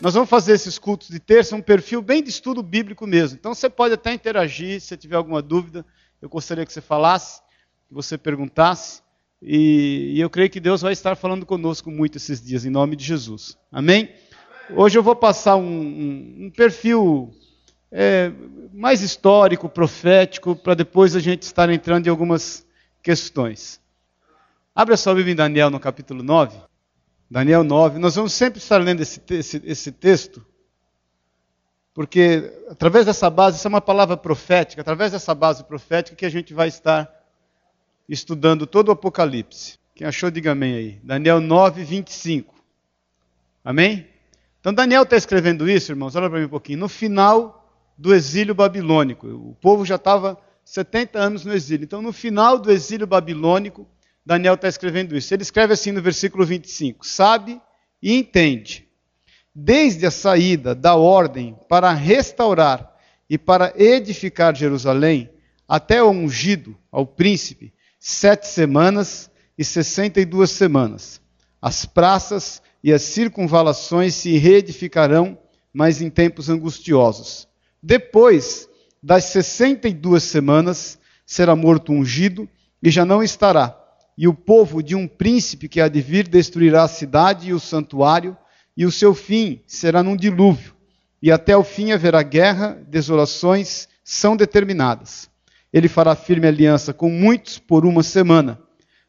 Nós vamos fazer esses cultos de terça um perfil bem de estudo bíblico mesmo. Então você pode até interagir, se tiver alguma dúvida, eu gostaria que você falasse, que você perguntasse. E, e eu creio que Deus vai estar falando conosco muito esses dias, em nome de Jesus. Amém? Hoje eu vou passar um, um, um perfil é, mais histórico, profético, para depois a gente estar entrando em algumas questões. Abra sua Bíblia em Daniel no capítulo 9. Daniel 9. Nós vamos sempre estar lendo esse, esse, esse texto, porque através dessa base, essa é uma palavra profética, através dessa base profética que a gente vai estar estudando todo o Apocalipse. Quem achou, diga amém aí. Daniel 9, 25. Amém? Então Daniel está escrevendo isso, irmãos, olha para mim um pouquinho. No final do exílio babilônico. O povo já estava 70 anos no exílio. Então, no final do exílio babilônico, Daniel está escrevendo isso. Ele escreve assim no versículo 25: Sabe e entende, desde a saída da ordem para restaurar e para edificar Jerusalém, até o ungido ao príncipe, sete semanas e sessenta e duas semanas. As praças e as circunvalações se reedificarão, mas em tempos angustiosos. Depois das 62 semanas, será morto ungido e já não estará. E o povo de um príncipe que há de vir destruirá a cidade e o santuário, e o seu fim será num dilúvio. E até o fim haverá guerra, desolações são determinadas. Ele fará firme aliança com muitos por uma semana.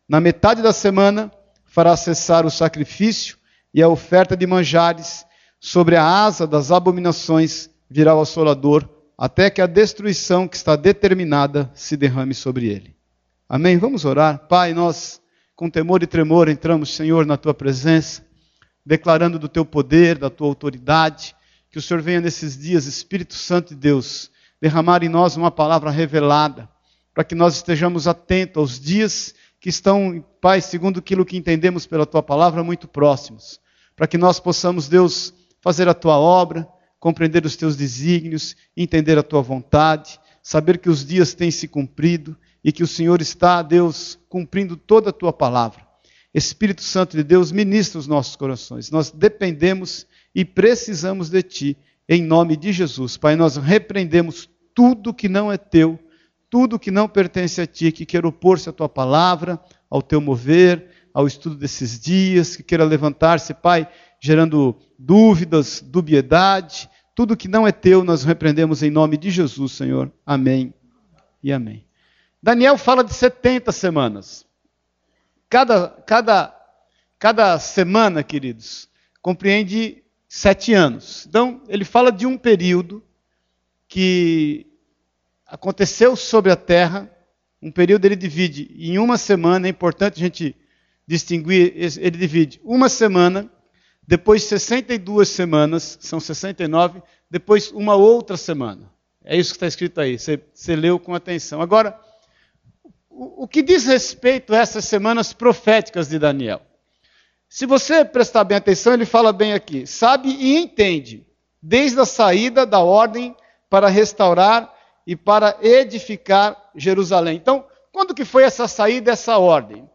Na metade da semana, fará cessar o sacrifício e a oferta de manjares sobre a asa das abominações virá o assolador, até que a destruição que está determinada se derrame sobre ele. Amém? Vamos orar. Pai, nós, com temor e tremor, entramos, Senhor, na tua presença, declarando do teu poder, da tua autoridade, que o Senhor venha nesses dias, Espírito Santo de Deus, derramar em nós uma palavra revelada, para que nós estejamos atentos aos dias que estão, Pai, segundo aquilo que entendemos pela tua palavra, muito próximos, para que nós possamos, Deus, fazer a tua obra compreender os teus desígnios, entender a tua vontade, saber que os dias têm se cumprido e que o Senhor está, Deus, cumprindo toda a tua palavra. Espírito Santo de Deus, ministra os nossos corações. Nós dependemos e precisamos de ti, em nome de Jesus. Pai, nós repreendemos tudo que não é teu, tudo que não pertence a ti, que queira opor-se à tua palavra, ao teu mover, ao estudo desses dias, que queira levantar-se, Pai, gerando dúvidas, dubiedade, tudo que não é teu, nós repreendemos em nome de Jesus, Senhor. Amém e amém. Daniel fala de 70 semanas. Cada, cada, cada semana, queridos, compreende sete anos. Então, ele fala de um período que aconteceu sobre a terra. Um período ele divide em uma semana, é importante a gente distinguir, ele divide uma semana depois 62 semanas, são 69, depois uma outra semana. É isso que está escrito aí, você, você leu com atenção. Agora, o, que diz respeito a essas semanas proféticas de Daniel? Se você prestar bem atenção, ele fala bem aqui: sabe e entende, desde a saída da ordem para restaurar e para edificar Jerusalém. Então, quando que foi essa saída, essa ordem?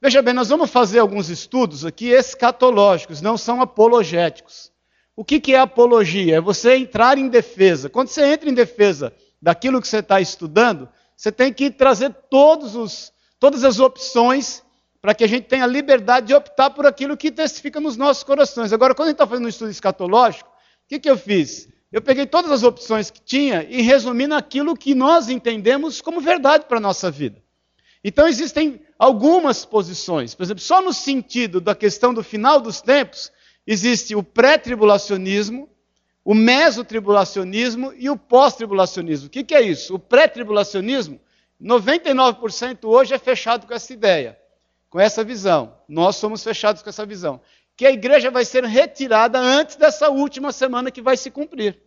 Veja bem, nós vamos fazer alguns estudos aqui escatológicos, não são apologéticos. O que, que é apologia? É você entrar em defesa. Quando você entra em defesa daquilo que você está estudando, você tem que trazer os, todas as opções para que a gente tenha liberdade de optar por aquilo que testifica nos nossos corações. Agora, quando a gente está fazendo um estudo escatológico, o que, que eu fiz? Eu peguei todas as opções que tinha e resumi naquilo que nós entendemos como verdade para a nossa vida. Então existem algumas posições. Por exemplo, só no sentido da questão do final dos tempos, existe o pré-tribulacionismo, o mesotribulacionismo e o pós-tribulacionismo. O que, que é isso? O pré-tribulacionismo, 99% hoje é fechado com essa ideia, com essa visão. Nós somos fechados com essa visão. Que a igreja vai ser retirada antes dessa última semana que vai se cumprir,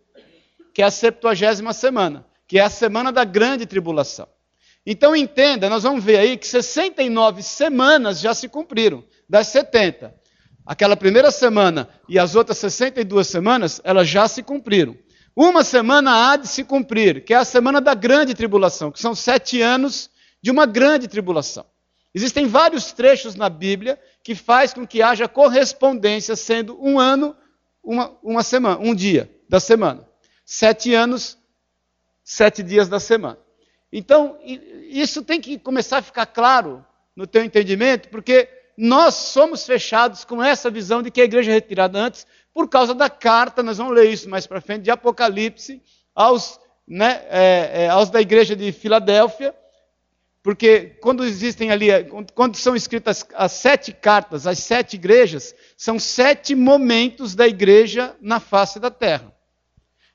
que é a 70 semana, que é a semana da grande tribulação. Então entenda, nós vamos ver aí que 69 semanas já se cumpriram, das 70. Aquela primeira semana e as outras 62 semanas, elas já se cumpriram. Uma semana há de se cumprir, que é a semana da grande tribulação, que são sete anos de uma grande tribulação. Existem vários trechos na Bíblia que faz com que haja correspondência, sendo um ano uma, uma semana, um dia da semana. Sete anos, sete dias da semana. Então, isso tem que começar a ficar claro no teu entendimento, porque nós somos fechados com essa visão de que a igreja é retirada antes, por causa da carta, nós vamos ler isso mais para frente, de Apocalipse, aos, né, é, é, aos da igreja de Filadélfia, porque quando existem ali, quando são escritas as sete cartas, as sete igrejas, são sete momentos da igreja na face da terra.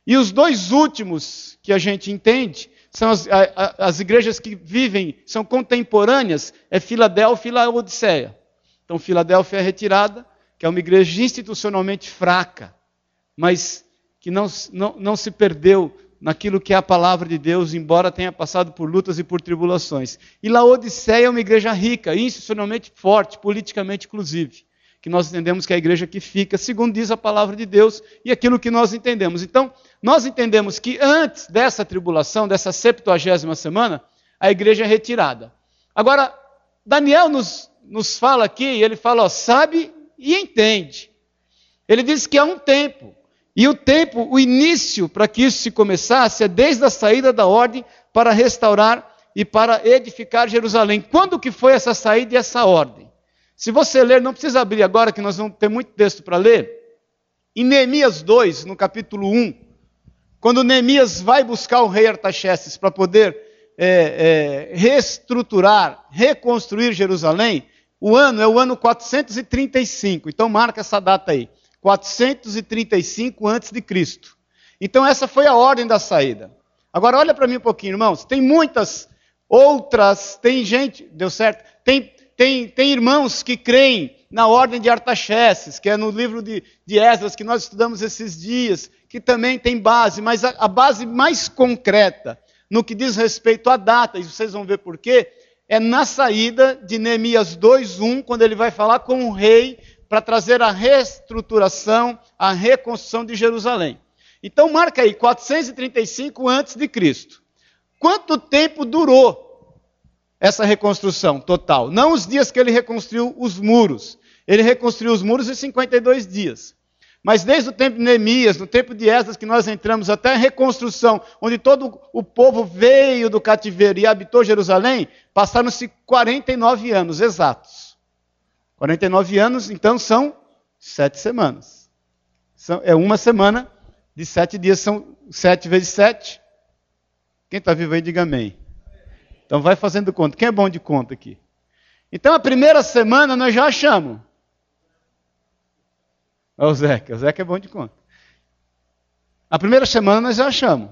E os dois últimos que a gente entende são as, as igrejas que vivem, são contemporâneas, é Filadélfia e Laodiceia. Então, Filadélfia é retirada, que é uma igreja institucionalmente fraca, mas que não, não, não se perdeu naquilo que é a palavra de Deus, embora tenha passado por lutas e por tribulações. E Laodiceia é uma igreja rica, institucionalmente forte, politicamente inclusive, que nós entendemos que é a igreja que fica, segundo diz a palavra de Deus, e aquilo que nós entendemos. Então, nós entendemos que antes dessa tribulação, dessa septuagésima semana, a igreja é retirada. Agora, Daniel nos, nos fala aqui, ele fala, ó, sabe e entende. Ele diz que há um tempo, e o tempo, o início para que isso se começasse é desde a saída da ordem para restaurar e para edificar Jerusalém. Quando que foi essa saída e essa ordem? Se você ler, não precisa abrir agora que nós vamos ter muito texto para ler. Em Neemias 2, no capítulo 1, quando Neemias vai buscar o rei Artaxerxes para poder é, é, reestruturar, reconstruir Jerusalém, o ano é o ano 435. Então marca essa data aí. 435 antes de Cristo. Então essa foi a ordem da saída. Agora olha para mim um pouquinho, irmãos. Tem muitas outras, tem gente, deu certo? Tem, tem, tem irmãos que creem na ordem de Artaxerxes, que é no livro de, de Esdras que nós estudamos esses dias, que também tem base, mas a, a base mais concreta no que diz respeito à data, e vocês vão ver por quê, é na saída de Neemias 2:1, quando ele vai falar com o rei para trazer a reestruturação, a reconstrução de Jerusalém. Então marca aí 435 antes de Cristo. Quanto tempo durou essa reconstrução total? Não os dias que ele reconstruiu os muros. Ele reconstruiu os muros em 52 dias. Mas desde o tempo de Neemias, no tempo de Esdras, que nós entramos até a reconstrução, onde todo o povo veio do cativeiro e habitou Jerusalém, passaram-se 49 anos exatos. 49 anos, então são sete semanas. São, é uma semana de sete dias, são sete vezes sete. Quem está vivo aí, diga amém. Então vai fazendo conta. Quem é bom de conta aqui? Então a primeira semana nós já achamos. Olha o Zeca, o Zeca é bom de conta. A primeira semana nós já achamos.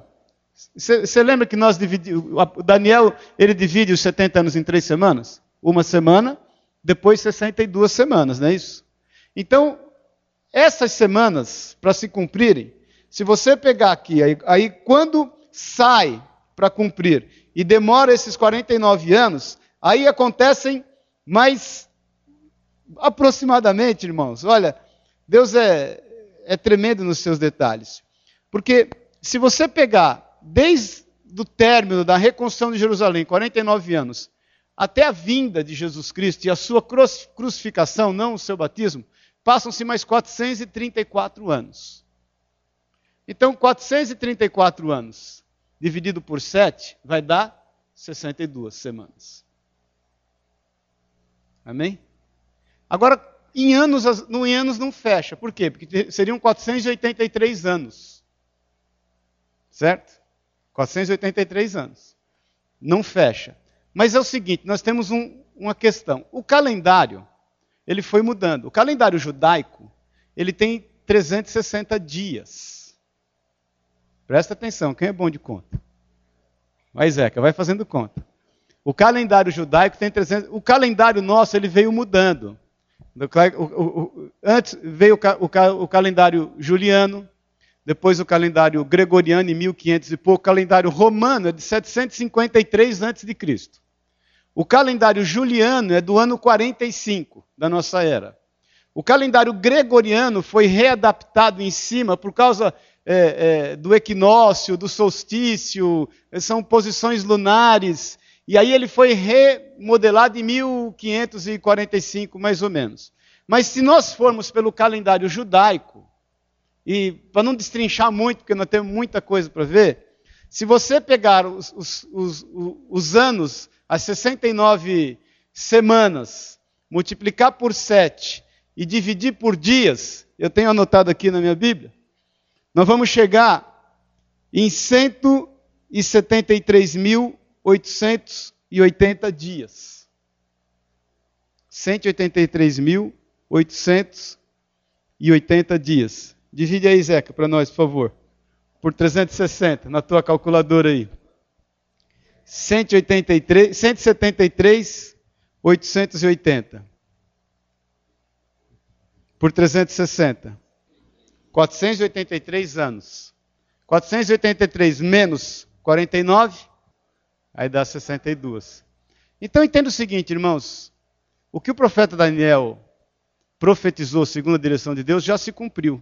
Você lembra que nós dividimos, o Daniel, ele divide os 70 anos em três semanas? Uma semana, depois 62 semanas, não é isso? Então, essas semanas, para se cumprirem, se você pegar aqui, aí, aí quando sai para cumprir e demora esses 49 anos, aí acontecem mais aproximadamente, irmãos. Olha, Deus é, é tremendo nos seus detalhes. Porque se você pegar desde o término da reconstrução de Jerusalém, 49 anos, até a vinda de Jesus Cristo e a sua crucificação, não o seu batismo, passam-se mais 434 anos. Então, 434 anos dividido por 7 vai dar 62 semanas. Amém? Agora, em anos, no, em anos não fecha. Por quê? Porque seriam 483 anos. Certo? 483 anos. Não fecha. Mas é o seguinte, nós temos um, uma questão. O calendário, ele foi mudando. O calendário judaico, ele tem 360 dias. Presta atenção, quem é bom de conta? Vai, Zeca, vai fazendo conta. O calendário judaico tem 300. O calendário nosso, ele veio mudando. Antes veio o calendário juliano, depois o calendário gregoriano em 1500 e pouco, o calendário romano é de 753 a.C. O calendário juliano é do ano 45 da nossa era. O calendário gregoriano foi readaptado em cima por causa é, é, do equinócio, do solstício, são posições lunares, e aí ele foi remodelado em 1545, mais ou menos. Mas se nós formos pelo calendário judaico, e para não destrinchar muito, porque nós temos muita coisa para ver, se você pegar os, os, os, os anos, as 69 semanas, multiplicar por 7 e dividir por dias, eu tenho anotado aqui na minha Bíblia, nós vamos chegar em 173.880 dias. 183.880 dias. Divide aí, Zeca, para nós, por favor. Por 360, na tua calculadora aí. 183, 173, 880. Por 360. 483 anos. 483 menos 49, aí dá 62. Então entenda o seguinte, irmãos. O que o profeta Daniel profetizou segundo a direção de Deus já se cumpriu.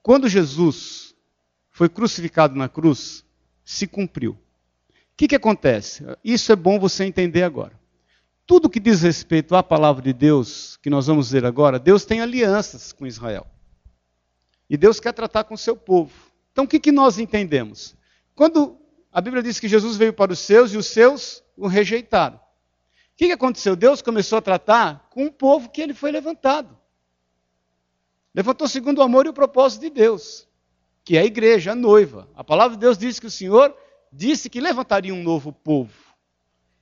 Quando Jesus foi crucificado na cruz, se cumpriu. O que, que acontece? Isso é bom você entender agora. Tudo que diz respeito à palavra de Deus, que nós vamos ver agora, Deus tem alianças com Israel. E Deus quer tratar com o seu povo. Então o que, que nós entendemos? Quando a Bíblia diz que Jesus veio para os seus e os seus o rejeitaram. O que, aconteceu? Deus começou a tratar com o povo que ele foi levantado. Levantou segundo o amor e o propósito de Deus, que é a igreja, a noiva. A palavra de Deus diz que o Senhor disse que levantaria um novo povo.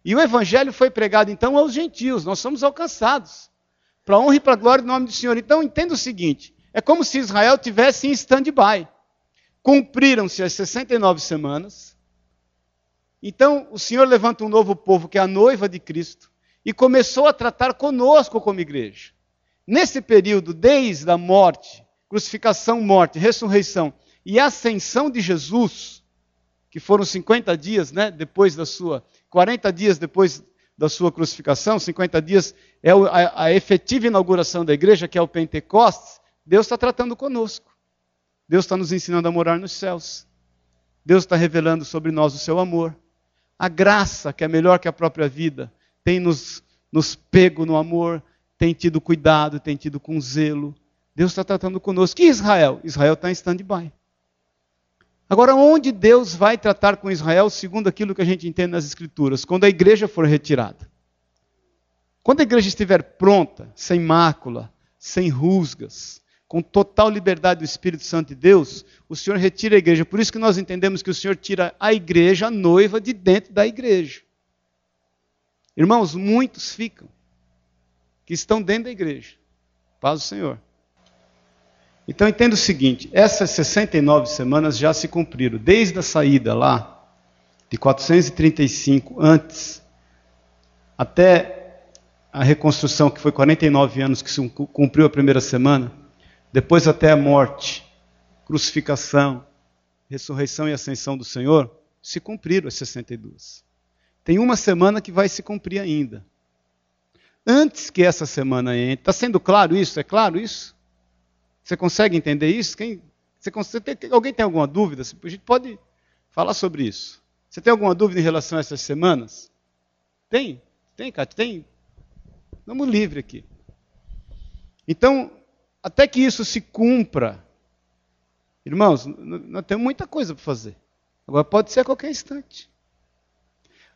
E o evangelho foi pregado então aos gentios, nós somos alcançados. Para a honra e para a glória do nome do Senhor. Então entenda o seguinte: é como se Israel tivesse em stand-by. Cumpriram-se as 69 semanas. Então o Senhor levanta um novo povo, que é a noiva de Cristo, e começou a tratar conosco como igreja. Nesse período, desde a morte, crucificação, morte, ressurreição e ascensão de Jesus, que foram 50 dias, né, depois da sua, 40 dias depois da sua crucificação, 50 dias é a, a efetiva inauguração da igreja, que é o Pentecostes, Deus está tratando conosco. Deus está nos ensinando a morar nos céus. Deus está revelando sobre nós o seu amor. A graça, que é melhor que a própria vida, tem nos, nos pego no amor, tem tido cuidado, tem tido com zelo. Deus está tratando conosco. E Israel? Israel está em stand-by. Agora, onde Deus vai tratar com Israel, segundo aquilo que a gente entende nas Escrituras? Quando a igreja for retirada. Quando a igreja estiver pronta, sem mácula, sem rusgas, com total liberdade do Espírito Santo de Deus, o Senhor retira a igreja. Por isso que nós entendemos que o Senhor tira a igreja, a noiva, de dentro da igreja. Irmãos, muitos ficam, que estão dentro da igreja. Paz do Senhor. Então entenda o seguinte: essas 69 semanas já se cumpriram, desde a saída lá, de 435 antes, até a reconstrução, que foi 49 anos que se cumpriu a primeira semana depois até a morte, crucificação, ressurreição e ascensão do Senhor, se cumpriram as 62. Tem uma semana que vai se cumprir ainda. Antes que essa semana entre, está sendo claro isso? É claro isso? Você consegue entender isso? Quem, você consegue, alguém tem alguma dúvida? A gente pode falar sobre isso. Você tem alguma dúvida em relação a essas semanas? Tem? Tem, Cátia? Tem? Vamos livre aqui. Então, até que isso se cumpra, irmãos, nós temos muita coisa para fazer. Agora pode ser a qualquer instante.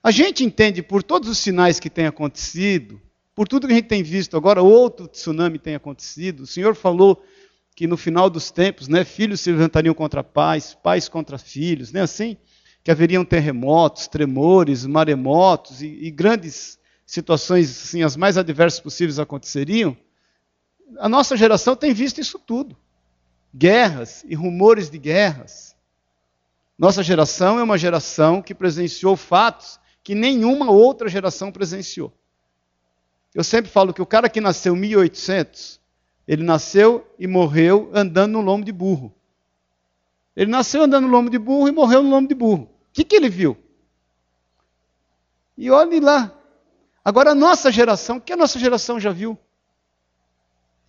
A gente entende por todos os sinais que têm acontecido, por tudo que a gente tem visto agora, outro tsunami tem acontecido. O Senhor falou que no final dos tempos, né, filhos se levantariam contra pais, pais contra filhos, né, assim, que haveriam terremotos, tremores, maremotos e, e grandes situações assim, as mais adversas possíveis aconteceriam a nossa geração tem visto isso tudo. Guerras e rumores de guerras. Nossa geração é uma geração que presenciou fatos que nenhuma outra geração presenciou. Eu sempre falo que o cara que nasceu em 1800, ele nasceu e morreu andando no lombo de burro. Ele nasceu andando no lombo de burro e morreu no lombo de burro. O que, que ele viu? E olhe lá. Agora, a nossa geração, o que a nossa geração já viu?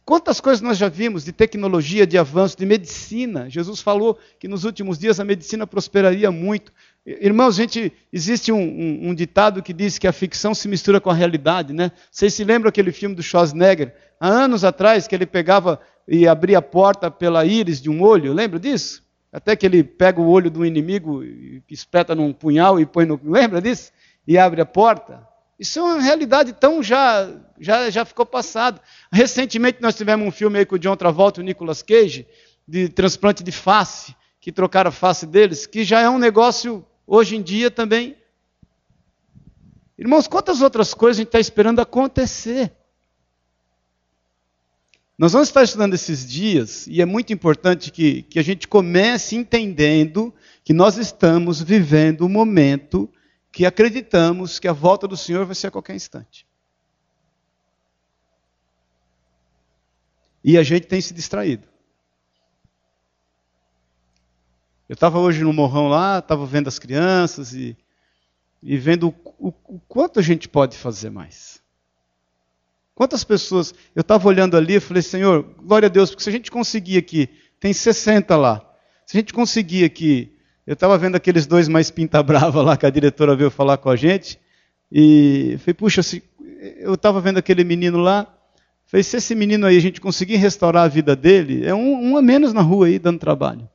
Quantas coisas nós já vimos de tecnologia, de avanço, de medicina? Jesus falou que nos últimos dias a medicina prosperaria muito. Irmãos, gente, existe um, um, um, ditado que diz que a ficção se mistura com a realidade, né? Vocês se lembram aquele filme do Schwarzenegger? Há anos atrás, que ele pegava e abrir a porta pela íris de um olho, lembra disso? Até que ele pega o olho do inimigo, espeta num punhal e põe no. Lembra disso? E abre a porta. Isso é uma realidade tão já, já, já ficou passado. Recentemente nós tivemos um filme aí com o John Travolta e o Nicolas Cage, de transplante de face, que trocaram a face deles, que já é um negócio hoje em dia também. Irmãos, quantas outras coisas a gente está esperando acontecer? Nós vamos estar estudando esses dias e é muito importante que, que a gente comece entendendo que nós estamos vivendo um momento que acreditamos que a volta do Senhor vai ser a qualquer instante. E a gente tem se distraído. Eu estava hoje no morrão lá, estava vendo as crianças e, e vendo o, o, o quanto a gente pode fazer mais. Quantas pessoas. Eu estava olhando ali e falei, Senhor, glória a Deus, porque se a gente conseguir aqui, tem 60 lá. Se a gente conseguir aqui. Eu estava vendo aqueles dois mais pinta brava lá que a diretora veio falar com a gente. E falei, puxa, se, eu estava vendo aquele menino lá. Falei, se esse menino aí a gente conseguir restaurar a vida dele, é um, um a menos na rua aí dando trabalho.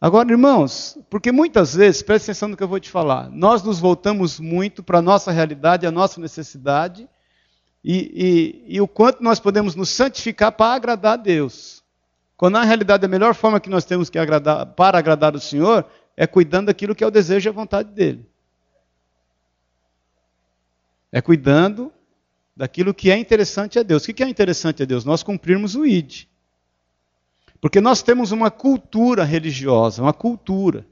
Agora, irmãos, porque muitas vezes, preste atenção no que eu vou te falar, nós nos voltamos muito para a nossa realidade, a nossa necessidade, e, e, e o quanto nós podemos nos santificar para agradar a Deus. Quando na realidade a melhor forma que nós temos que agradar, para agradar o Senhor é cuidando daquilo que é o desejo e a vontade dele. É cuidando daquilo que é interessante a Deus. O que é interessante a Deus? Nós cumprirmos o ID. Porque nós temos uma cultura religiosa, uma cultura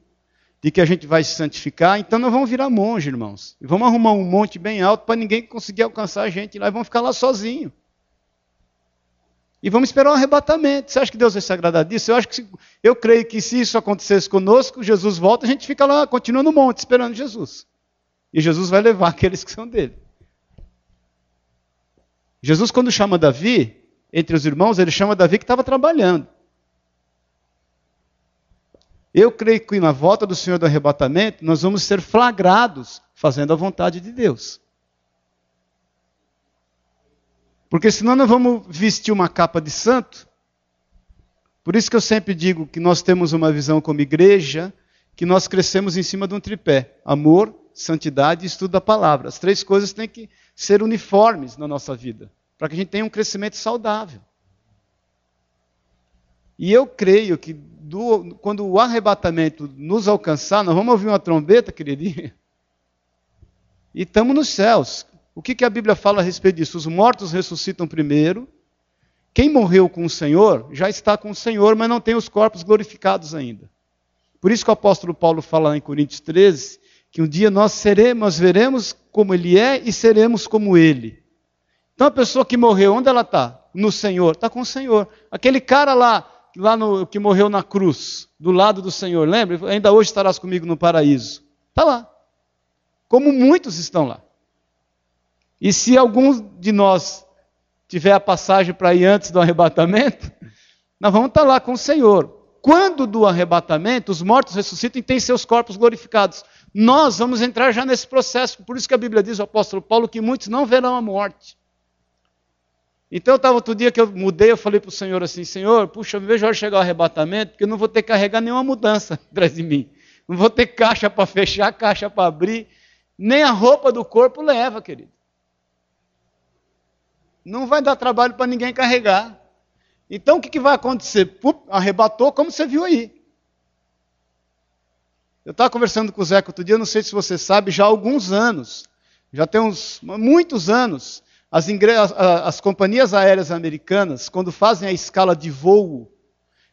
de que a gente vai se santificar, então nós vamos virar monge, irmãos. E vamos arrumar um monte bem alto para ninguém conseguir alcançar a gente lá e vamos ficar lá sozinho. E vamos esperar um arrebatamento. Você acha que Deus vai se agradar disso? Eu acho que se, eu creio que se isso acontecesse conosco, Jesus volta, a gente fica lá, continua no monte esperando Jesus. E Jesus vai levar aqueles que são dele. Jesus, quando chama Davi, entre os irmãos, ele chama Davi que estava trabalhando. Eu creio que na volta do Senhor do arrebatamento, nós vamos ser flagrados fazendo a vontade de Deus. Porque senão nós vamos vestir uma capa de santo. Por isso que eu sempre digo que nós temos uma visão como igreja, que nós crescemos em cima de um tripé: amor, santidade e estudo da palavra. As três coisas têm que ser uniformes na nossa vida, para que a gente tenha um crescimento saudável. E eu creio que do, quando o arrebatamento nos alcançar, nós vamos ouvir uma trombeta, queridinha, e estamos nos céus. O que, que a Bíblia fala a respeito disso? Os mortos ressuscitam primeiro. Quem morreu com o Senhor já está com o Senhor, mas não tem os corpos glorificados ainda. Por isso que o apóstolo Paulo fala em Coríntios 13 que um dia nós seremos, nós veremos como ele é e seremos como ele. Então a pessoa que morreu, onde ela está? No Senhor, está com o Senhor. Aquele cara lá lá no, que morreu na cruz, do lado do Senhor, lembra? Ainda hoje estarás comigo no paraíso. Está lá. Como muitos estão lá. E se algum de nós tiver a passagem para ir antes do arrebatamento, nós vamos estar lá com o Senhor. Quando do arrebatamento, os mortos ressuscitam e têm seus corpos glorificados. Nós vamos entrar já nesse processo. Por isso que a Bíblia diz, o apóstolo Paulo, que muitos não verão a morte. Então eu estava outro dia que eu mudei, eu falei para o Senhor assim, Senhor, puxa, vejo a hora chegar o arrebatamento, porque eu não vou ter que carregar nenhuma mudança atrás de mim. Não vou ter caixa para fechar, caixa para abrir, nem a roupa do corpo leva, querido. Não vai dar trabalho para ninguém carregar. Então o que, que vai acontecer? Pup, arrebatou, como você viu aí. Eu estava conversando com o Zé outro dia, não sei se você sabe, já há alguns anos, já tem uns muitos anos, as, as, companhias aéreas americanas, quando fazem a escala de voo,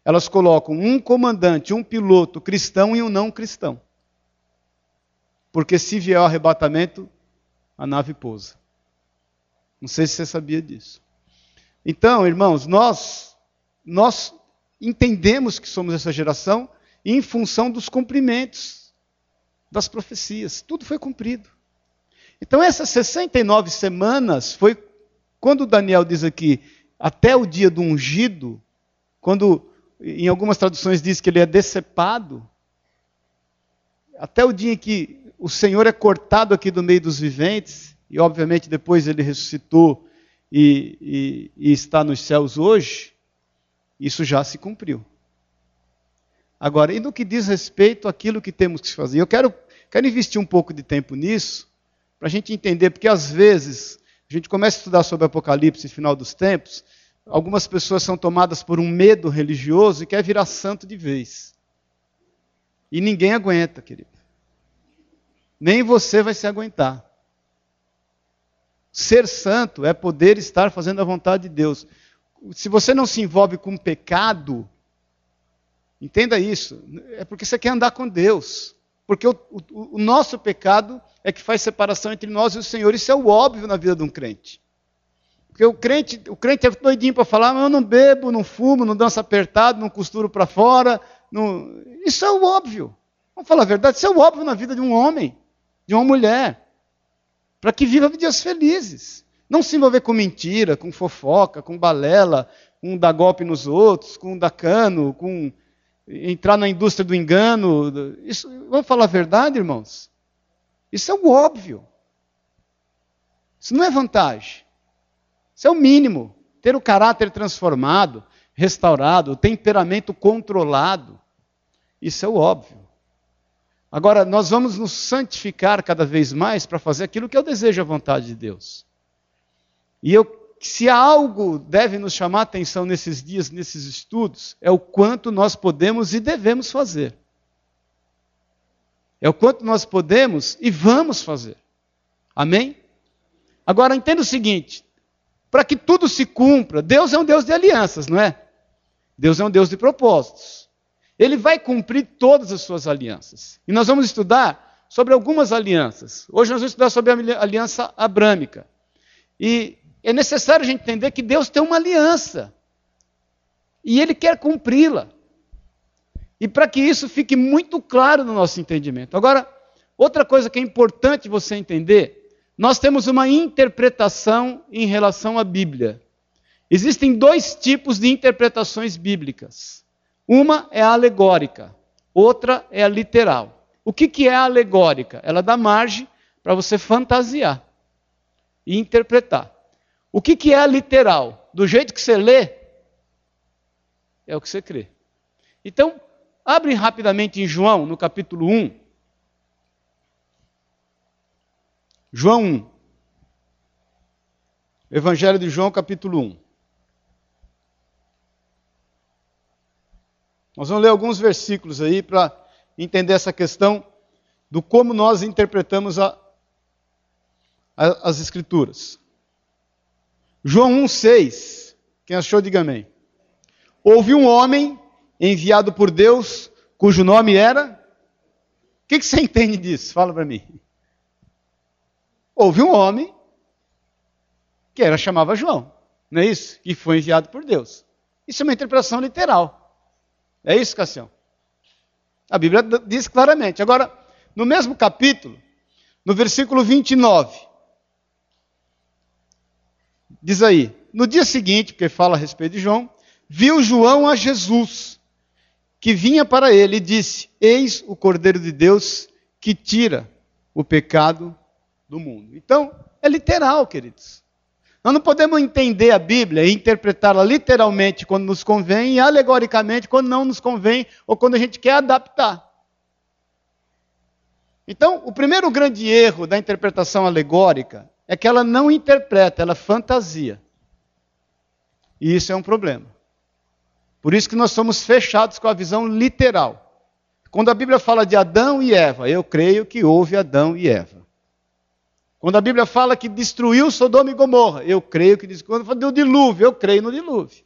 elas colocam um comandante, um piloto cristão e um não cristão. Porque se vier o arrebatamento, a nave pousa. Não sei se você sabia disso. Então, irmãos, nós nós entendemos que somos essa geração em função dos cumprimentos das profecias. Tudo foi cumprido. Então, essas 69 semanas foi quando Daniel diz aqui, até o dia do ungido, quando em algumas traduções diz que ele é decepado, até o dia em que o Senhor é cortado aqui do meio dos viventes, e obviamente depois ele ressuscitou e, e, e está nos céus hoje, isso já se cumpriu. Agora, e no que diz respeito àquilo que temos que fazer? Eu quero, quero investir um pouco de tempo nisso, para a gente entender, porque às vezes a gente começa a estudar sobre Apocalipse e final dos tempos, algumas pessoas são tomadas por um medo religioso e quer virar santo de vez. E ninguém aguenta, querido. Nem você vai se aguentar. Ser santo é poder estar fazendo a vontade de Deus. Se você não se envolve com pecado, entenda isso, é porque você quer andar com Deus. Porque o, o, o nosso pecado é que faz separação entre nós e o Senhor. Isso é o óbvio na vida de um crente. Porque o crente, o crente é doidinho para falar, mas eu não bebo, não fumo, não danço apertado, não costuro para fora. Não... Isso é o óbvio. Vamos falar a verdade, isso é o óbvio na vida de um homem, de uma mulher. Para que viva dias felizes. Não se envolver com mentira, com fofoca, com balela, com dar golpe nos outros, com dar cano, com entrar na indústria do engano. Isso, vamos falar a verdade, irmãos? Isso é o óbvio. Isso não é vantagem. Isso é o mínimo. Ter o caráter transformado, restaurado, o temperamento controlado. Isso é o óbvio. Agora, nós vamos nos santificar cada vez mais para fazer aquilo que eu desejo a vontade de Deus. E eu se algo deve nos chamar a atenção nesses dias, nesses estudos, é o quanto nós podemos e devemos fazer. É o quanto nós podemos e vamos fazer. Amém? Agora entenda o seguinte: para que tudo se cumpra, Deus é um Deus de alianças, não é? Deus é um Deus de propósitos. Ele vai cumprir todas as suas alianças. E nós vamos estudar sobre algumas alianças. Hoje nós vamos estudar sobre a aliança abrâmica. E é necessário a gente entender que Deus tem uma aliança. E Ele quer cumpri-la. E para que isso fique muito claro no nosso entendimento. Agora, outra coisa que é importante você entender: nós temos uma interpretação em relação à Bíblia. Existem dois tipos de interpretações bíblicas. Uma é alegórica, outra é literal. O que, que é alegórica? Ela dá margem para você fantasiar e interpretar. O que, que é literal? Do jeito que você lê, é o que você crê. Então, abre rapidamente em João, no capítulo 1. João 1. Evangelho de João, capítulo 1. Nós vamos ler alguns versículos aí para entender essa questão do como nós interpretamos a, a, as Escrituras. João 1,6. Quem achou, diga amém. Houve um homem enviado por Deus, cujo nome era. O que, que você entende disso? Fala para mim. Houve um homem que era chamava João, não é isso? Que foi enviado por Deus. Isso é uma interpretação literal. É isso, Cassião? A Bíblia diz claramente. Agora, no mesmo capítulo, no versículo 29, Diz aí: no dia seguinte, porque fala a respeito de João, viu João a Jesus, que vinha para ele e disse: Eis o Cordeiro de Deus que tira o pecado do mundo. Então, é literal, queridos. Nós não podemos entender a Bíblia e interpretá-la literalmente quando nos convém e alegoricamente quando não nos convém ou quando a gente quer adaptar. Então, o primeiro grande erro da interpretação alegórica é que ela não interpreta, ela fantasia. E isso é um problema. Por isso que nós somos fechados com a visão literal. Quando a Bíblia fala de Adão e Eva, eu creio que houve Adão e Eva. Quando a Bíblia fala que destruiu Sodoma e Gomorra, eu creio que quando fala do dilúvio, eu creio no dilúvio.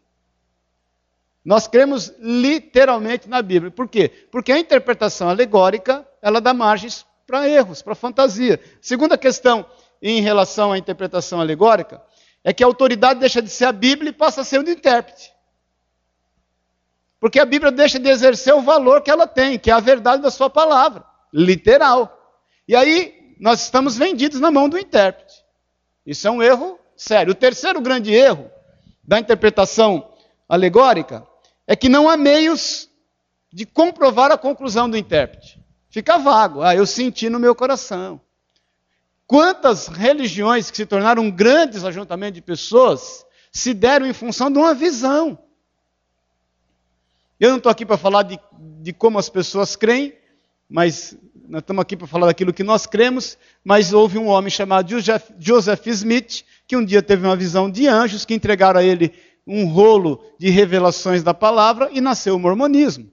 Nós cremos literalmente na Bíblia. Por quê? Porque a interpretação alegórica, ela dá margens para erros, para fantasia. Segunda questão, em relação à interpretação alegórica é que a autoridade deixa de ser a Bíblia e passa a ser o intérprete. Porque a Bíblia deixa de exercer o valor que ela tem, que é a verdade da sua palavra, literal. E aí nós estamos vendidos na mão do intérprete. Isso é um erro sério. O terceiro grande erro da interpretação alegórica é que não há meios de comprovar a conclusão do intérprete. Fica vago. Ah, eu senti no meu coração. Quantas religiões que se tornaram grandes ajuntamentos de pessoas se deram em função de uma visão. Eu não estou aqui para falar de, de como as pessoas creem, mas nós estamos aqui para falar daquilo que nós cremos, mas houve um homem chamado Joseph, Smith, que um dia teve uma visão de anjos que entregaram a ele um rolo de revelações da palavra e nasceu o mormonismo.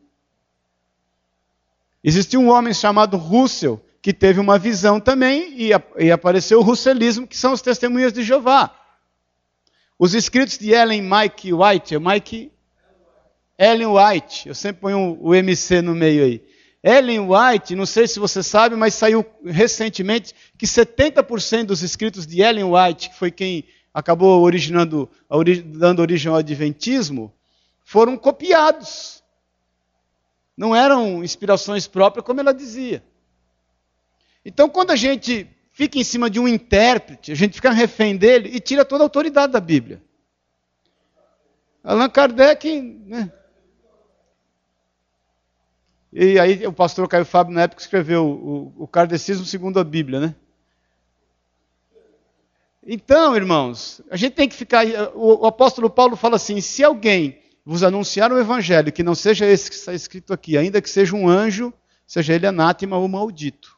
Existia um homem chamado Russell, que teve uma visão também e, e apareceu o russelismo, que são os testemunhas de Jeová. Os escritos de Ellen Mike White, é Mike Ellen White, eu sempre ponho o MC no meio aí. Ellen White, não sei se você sabe, mas saiu recentemente que 70% dos escritos de Ellen White, que foi quem acabou originando, dando origem ao Adventismo, foram copiados. Não eram inspirações próprias, como ela dizia. Então, quando a gente fica em cima de um intérprete, a gente fica refém dele e tira toda a autoridade da Bíblia. Allan Kardec. Né? E aí o pastor Caio Fábio, na época, escreveu o, o Kardecismo segundo a Bíblia, né? Então, irmãos, a gente tem que ficar. O, o apóstolo Paulo fala assim: se alguém vos anunciar o evangelho que não seja esse que está escrito aqui, ainda que seja um anjo, seja ele anátema ou maldito.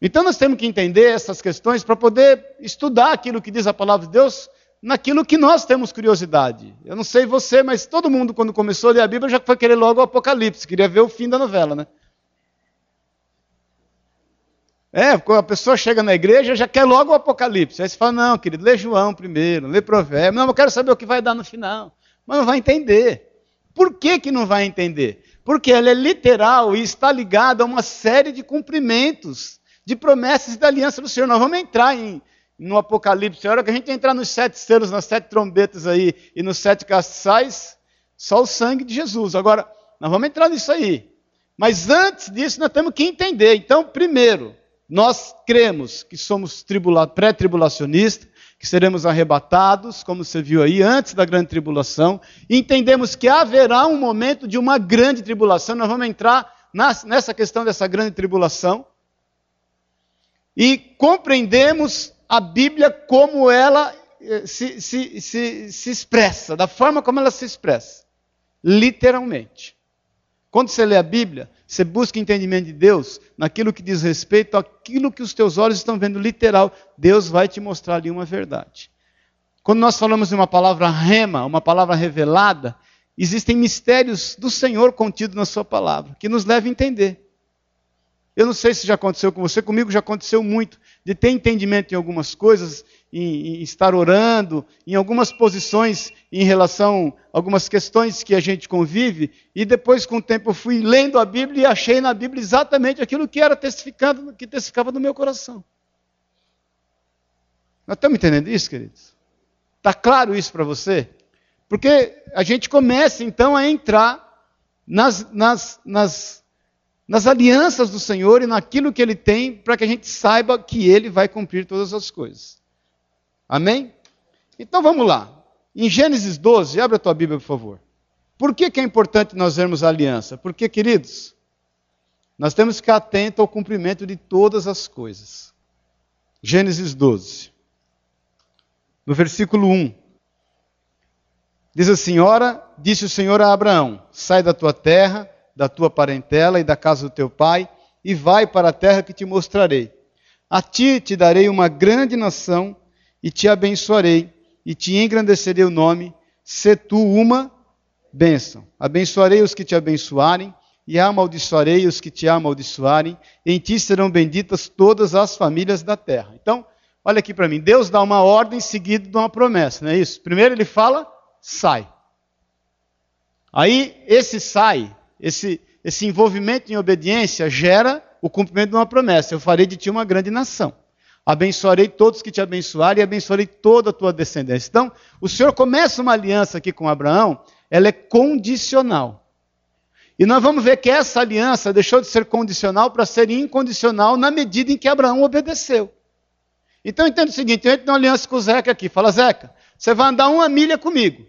Então nós temos que entender essas questões para poder estudar aquilo que diz a palavra de Deus naquilo que nós temos curiosidade. Eu não sei você, mas todo mundo, quando começou a ler a Bíblia, já foi querer logo o Apocalipse, queria ver o fim da novela, né? É, quando a pessoa chega na igreja, já quer logo o Apocalipse. Aí você fala, não, querido, lê João primeiro, lê Provérbios. Não, eu quero saber o que vai dar no final. Mas não vai entender. Por que, que não vai entender? Porque ela é literal e está ligada a uma série de cumprimentos de promessas da aliança do Senhor. Nós vamos entrar em, no Apocalipse. A hora que a gente entrar nos sete selos, nas sete trombetas aí e nos sete castiçais, só o sangue de Jesus. Agora, nós vamos entrar nisso aí. Mas antes disso, nós temos que entender. Então, primeiro, nós cremos que somos pré-tribulacionistas, que seremos arrebatados, como você viu aí, antes da grande tribulação. Entendemos que haverá um momento de uma grande tribulação. Nós vamos entrar nessa questão dessa grande tribulação e compreendemos a Bíblia como ela eh, se, se, se, se expressa, da forma como ela se expressa, literalmente. Quando você lê a Bíblia, você busca entendimento de Deus naquilo que diz respeito àquilo que os teus olhos estão vendo literal. Deus vai te mostrar ali uma verdade. Quando nós falamos de uma palavra rema, uma palavra revelada, existem mistérios do Senhor contidos na sua palavra, que nos levam a entender. Eu não sei se já aconteceu com você, comigo já aconteceu muito, de ter entendimento em algumas coisas, em, em, estar orando, em algumas posições em relação a algumas questões que a gente convive, e depois, com o tempo, eu fui lendo a Bíblia e achei na Bíblia exatamente aquilo que era testificado, que testificava no meu coração. Nós estamos entendendo isso, queridos? Está claro isso para você? Porque a gente começa então a entrar nas, nas, nas nas alianças do Senhor e naquilo que Ele tem, para que a gente saiba que Ele vai cumprir todas as coisas. Amém? Então vamos lá. Em Gênesis 12, abre a tua Bíblia, por favor. Por que, que é importante nós vermos a aliança? Porque, queridos, nós temos que ficar atentos ao cumprimento de todas as coisas. Gênesis 12, no versículo 1. Diz assim: Ora, disse o Senhor a Abraão: Sai da tua terra da tua parentela e da casa do teu pai, e vai para a terra que te mostrarei. A ti te darei uma grande nação, e te abençoarei, e te engrandecerei o nome, se tu uma bênção. Abençoarei os que te abençoarem, e amaldiçoarei os que te amaldiçoarem, em ti serão benditas todas as famílias da terra. Então, olha aqui para mim, Deus dá uma ordem seguida de uma promessa, não é isso? Primeiro ele fala, sai. Aí, esse sai, esse, esse envolvimento em obediência gera o cumprimento de uma promessa. Eu farei de ti uma grande nação. Abençoarei todos que te abençoarem e abençoarei toda a tua descendência. Então, o Senhor começa uma aliança aqui com Abraão, ela é condicional. E nós vamos ver que essa aliança deixou de ser condicional para ser incondicional na medida em que Abraão obedeceu. Então entenda o seguinte: eu entro numa aliança com o Zeca aqui. Fala, Zeca, você vai andar uma milha comigo.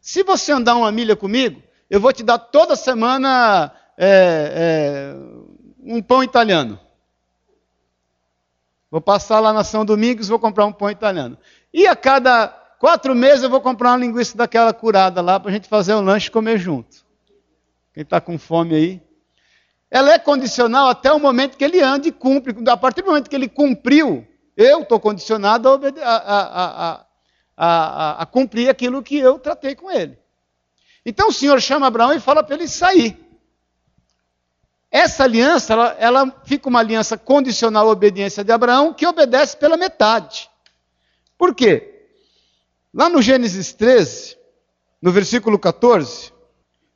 Se você andar uma milha comigo, eu vou te dar toda semana é, é, um pão italiano. Vou passar lá na São Domingos, vou comprar um pão italiano. E a cada quatro meses eu vou comprar uma linguiça daquela curada lá para a gente fazer um lanche e comer junto. Quem está com fome aí? Ela é condicional até o momento que ele anda e cumpre. A partir do momento que ele cumpriu, eu estou condicionado a, a, a, a, cumprir aquilo que eu tratei com ele. Então o Senhor chama Abraão e fala para ele sair. Essa aliança, ela, ela fica uma aliança condicional à obediência de Abraão, que obedece pela metade. Por quê? Lá no Gênesis 13, no versículo 14,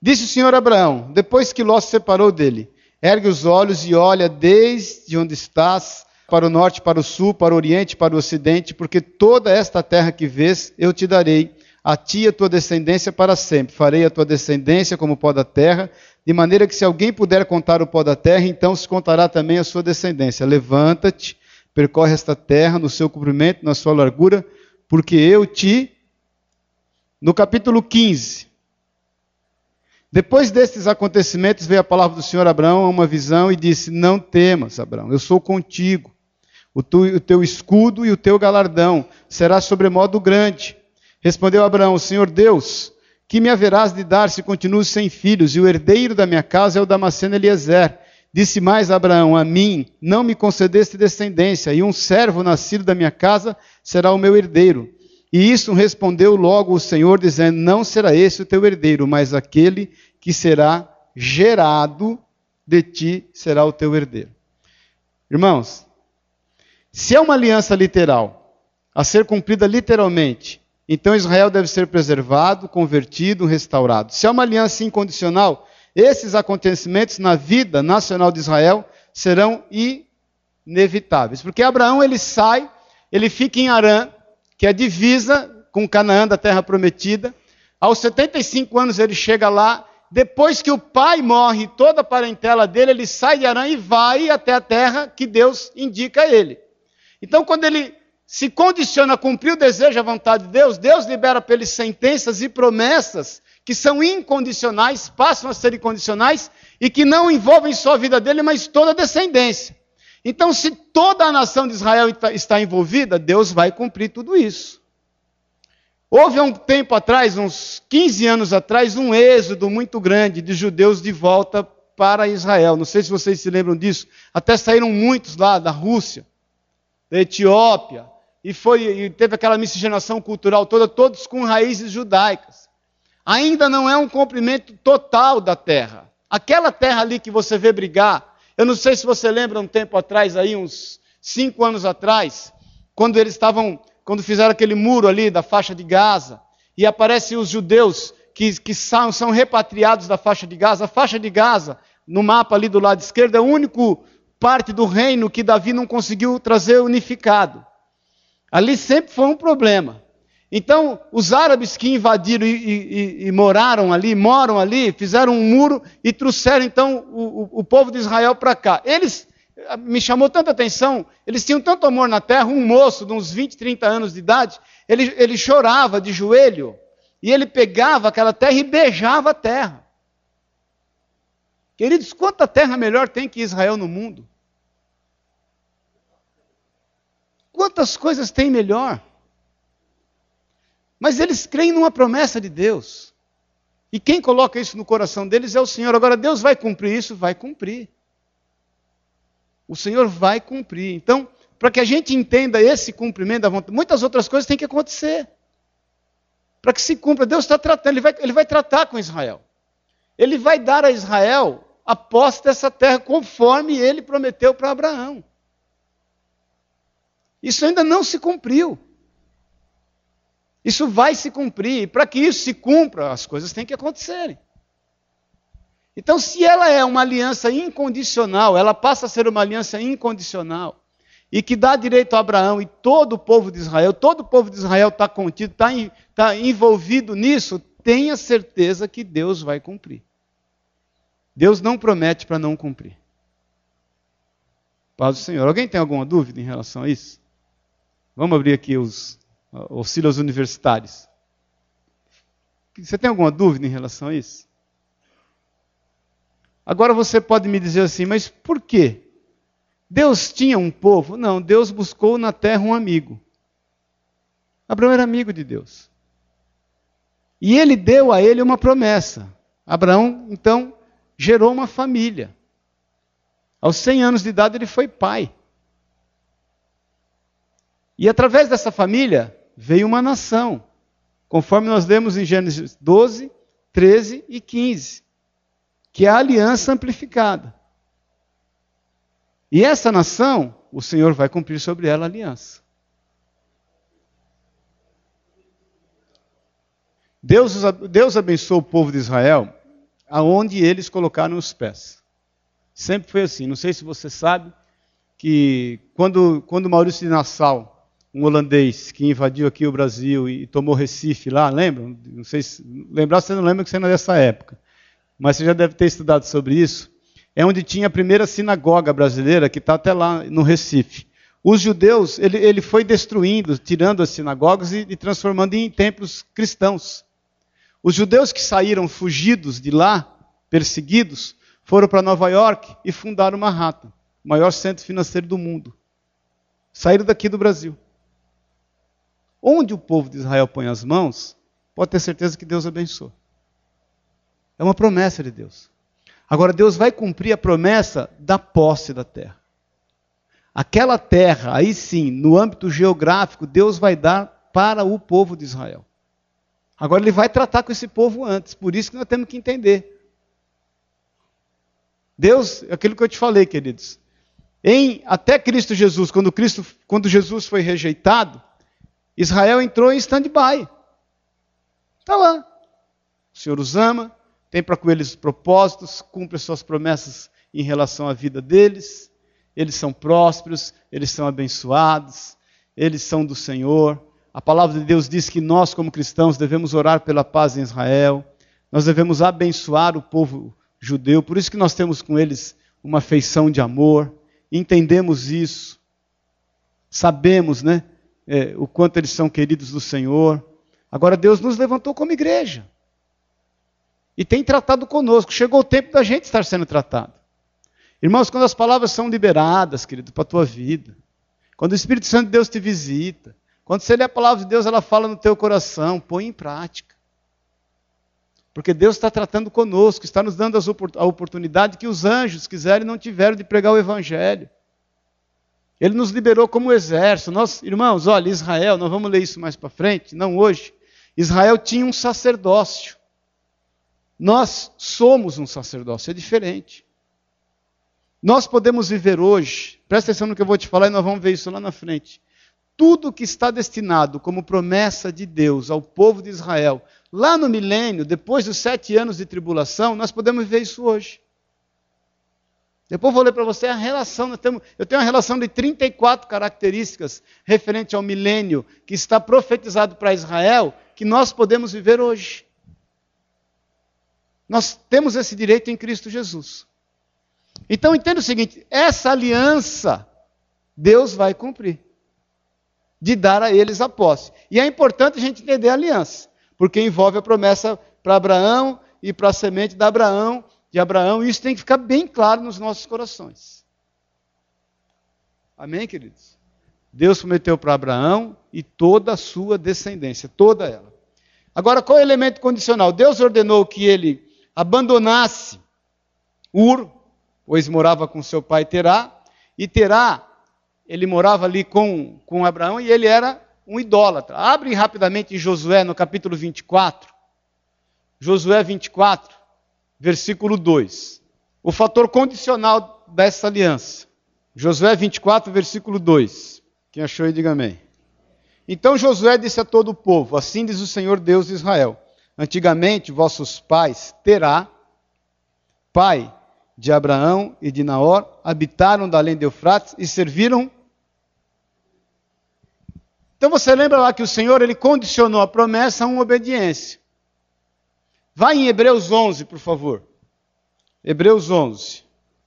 disse o Senhor a Abraão, depois que Ló se separou dele: Ergue os olhos e olha desde onde estás, para o norte, para o sul, para o oriente, para o ocidente, porque toda esta terra que vês eu te darei, a ti e a tua descendência para sempre. Farei a tua descendência como o pó da terra, de maneira que se alguém puder contar o pó da terra, então se contará também a sua descendência. Levanta-te, percorre esta terra no seu comprimento, na sua largura, porque eu te. No capítulo 15. Depois destes acontecimentos, veio a palavra do Senhor Abraão a uma visão e disse: Não temas, Abraão, eu sou contigo. O, o teu escudo e o teu galardão será sobremodo grande. Respondeu Abraão: Senhor Deus, que me haverás de dar se continuo sem filhos, e o herdeiro da minha casa é o Damasceno Eliezer? Disse mais Abraão: A mim não me concedeste descendência, e um servo nascido da minha casa será o meu herdeiro. E isso respondeu logo o Senhor, dizendo: Não será esse o teu herdeiro, mas aquele que será gerado de ti será o teu herdeiro. Irmãos, se é uma aliança literal, a ser cumprida literalmente, então Israel deve ser preservado, convertido, restaurado. Se é uma aliança incondicional, esses acontecimentos na vida nacional de Israel serão inevitáveis. Porque Abraão ele sai, ele fica em Arã, que é divisa com Canaã da terra prometida. Aos 75 anos ele chega lá. Depois que o pai morre, toda a parentela dele, ele sai de Arã e vai até a terra que Deus indica a ele. Então, quando ele se condiciona a cumprir o desejo, a vontade de Deus, Deus libera para ele sentenças e promessas que são incondicionais, passam a ser incondicionais e que não envolvem só a vida dele, mas toda a descendência. Então, se toda a nação de Israel está envolvida, Deus vai cumprir tudo isso. Houve há um tempo atrás, uns 15 anos atrás, um êxodo muito grande de judeus de volta para Israel. Não sei se vocês se lembram disso. Até saíram muitos lá da Rússia, da Etiópia, e, foi, e teve aquela miscigenação cultural toda, todos com raízes judaicas. Ainda não é um cumprimento total da terra. Aquela terra ali que você vê brigar, eu não sei se você lembra um tempo atrás, aí, uns cinco anos atrás, quando eles estavam, quando fizeram aquele muro ali da faixa de Gaza, e aparecem os judeus que, que são, são repatriados da faixa de Gaza. A faixa de Gaza, no mapa ali do lado esquerdo, é a única parte do reino que Davi não conseguiu trazer unificado. Ali sempre foi um problema. Então, os árabes que invadiram e, e, e, moraram ali, moram ali, fizeram um muro e trouxeram então o, o, povo de Israel para cá. Eles, me chamou tanta atenção, eles tinham tanto amor na terra, um moço de uns 20, 30 anos de idade, ele, ele chorava de joelho, e ele pegava aquela terra e beijava a terra. Queridos, quanta terra melhor tem que Israel no mundo? Quantas coisas tem melhor? Mas eles creem numa promessa de Deus. E quem coloca isso no coração deles é o Senhor. Agora, Deus vai cumprir isso? Vai cumprir. O Senhor vai cumprir. Então, para que a gente entenda esse cumprimento da vontade, muitas outras coisas têm que acontecer. Para que se cumpra, Deus está tratando, ele vai, ele vai tratar com Israel. Ele vai dar a Israel a posse dessa terra, conforme ele prometeu para Abraão. Isso ainda não se cumpriu. Isso vai se cumprir. E para que isso se cumpra, as coisas têm que acontecerem. Então, se ela é uma aliança incondicional, ela passa a ser uma aliança incondicional e que dá direito a Abraão e todo o povo de Israel, todo o povo de Israel está contido, está tá envolvido nisso, tenha certeza que Deus vai cumprir. Deus não promete para não cumprir. Paz do Senhor. Alguém tem alguma dúvida em relação a isso? Vamos abrir aqui os auxílios universitários. Você tem alguma dúvida em relação a isso? Agora você pode me dizer assim, mas por quê? Deus tinha um povo? Não, Deus buscou na terra um amigo. Abraão era amigo de Deus. E ele deu a ele uma promessa. Abraão, então, gerou uma família. Aos 100 anos de idade, ele foi pai. E através dessa família veio uma nação, conforme nós lemos em Gênesis 12, 13 e 15, que é a aliança amplificada. E essa nação, o Senhor vai cumprir sobre ela a aliança. Deus, Deus abençoou o povo de Israel aonde eles colocaram os pés. Sempre foi assim. Não sei se você sabe que quando, quando Maurício de Nassau, um holandês que invadiu aqui o Brasil e tomou Recife lá, lembra? Não sei se lembrar você não lembra que você não é dessa época, mas você já deve ter estudado sobre isso. É onde tinha a primeira sinagoga brasileira que está até lá no Recife. Os judeus, ele, ele foi destruindo, tirando as sinagogas e, e transformando em templos cristãos. Os judeus que saíram fugidos de lá, perseguidos, foram para Nova York e fundaram Manhattan, o maior centro financeiro do mundo. Saíram daqui do Brasil. Onde o povo de Israel põe as mãos, pode ter certeza que Deus abençoa. É uma promessa de Deus. Agora, Deus vai cumprir a promessa da posse da terra. Aquela terra, aí sim, no âmbito geográfico, Deus vai dar para o povo de Israel. Agora ele vai tratar com esse povo antes, por isso que nós temos que entender. Deus, aquilo que eu te falei, queridos, em até Cristo Jesus, quando Cristo, quando Jesus foi rejeitado, Israel entrou em stand-by. Está lá. O Senhor os ama, tem para com eles propósitos, cumpre as suas promessas em relação à vida deles. Eles são prósperos, eles são abençoados, eles são do Senhor. A palavra de Deus diz que nós, como cristãos, devemos orar pela paz em Israel, nós devemos abençoar o povo judeu, por isso que nós temos com eles uma feição de amor, entendemos isso, sabemos né, é, o quanto eles são queridos do Senhor. Agora, Deus nos levantou como igreja e tem tratado conosco. Chegou o tempo da gente estar sendo tratado. Irmãos, quando as palavras são liberadas, querido, para a tua vida, quando o Espírito Santo de Deus te visita, quando você lê a palavra de Deus, ela fala no teu coração, põe em prática. Porque Deus está tratando conosco, está nos dando a oportunidade que os anjos quiserem e não tiveram de pregar o Evangelho. Ele nos liberou como exército. Nós, irmãos, olha, Israel, nós vamos ler isso mais para frente, não hoje. Israel tinha um sacerdócio. Nós somos um sacerdócio, é diferente. Nós podemos viver hoje, presta atenção no que eu vou te falar e nós vamos ver isso lá na frente tudo que está destinado como promessa de Deus ao povo de Israel, lá no milênio, depois dos sete anos de tribulação, nós podemos ver isso hoje. Depois vou ler para você a relação. Eu tenho uma relação de 34 características referente ao milênio que está profetizado para Israel, que nós podemos viver hoje. Nós temos esse direito em Cristo Jesus. Então entenda o seguinte: essa aliança Deus vai cumprir de dar a eles a posse. E é importante a gente entender a aliança, porque envolve a promessa para Abraão e para a semente de Abraão, de Abraão, e isso tem que ficar bem claro nos nossos corações. Amém, queridos? Deus prometeu para Abraão e toda a sua descendência, toda ela. Agora, qual é o elemento condicional? Deus ordenou que ele abandonasse Ur, pois morava com seu pai Terá, e Terá ele morava ali com, com Abraão e ele era um idólatra. Abre rapidamente Josué, no capítulo 24. Josué 24, versículo 2. O fator condicional dessa aliança. Josué 24, versículo 2. Quem achou aí, diga amém. Então Josué disse a todo o povo: Assim diz o Senhor Deus de Israel: Antigamente vossos pais, Terá, pai de Abraão e de Naor, habitaram da além de Eufrates e serviram então você lembra lá que o Senhor ele condicionou a promessa a uma obediência. Vai em Hebreus 11, por favor. Hebreus 11,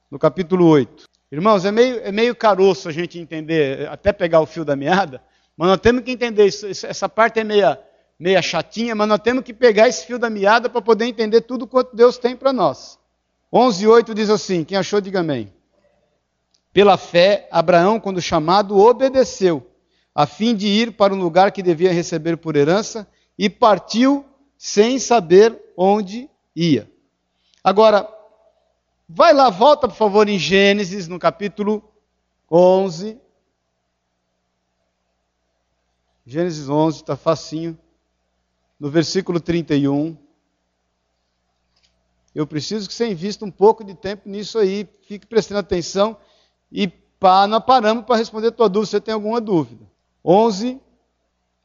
no capítulo 8. Irmãos, é meio, é meio caroço a gente entender, até pegar o fio da meada, mas nós temos que entender isso. Essa parte é meia, meia chatinha, mas nós temos que pegar esse fio da meada para poder entender tudo quanto Deus tem para nós. 11, 8 diz assim: quem achou, diga amém. Pela fé, Abraão, quando chamado, obedeceu, a fim de ir para um lugar que devia receber por herança, e partiu sem saber onde ia. Agora, vai lá, volta por favor em Gênesis, no capítulo 11. Gênesis 11, está facinho. No versículo 31. Eu preciso que você invista um pouco de tempo nisso aí, fique prestando atenção e pá, nós paramos para responder a tua dúvida, se você tem alguma dúvida. 11,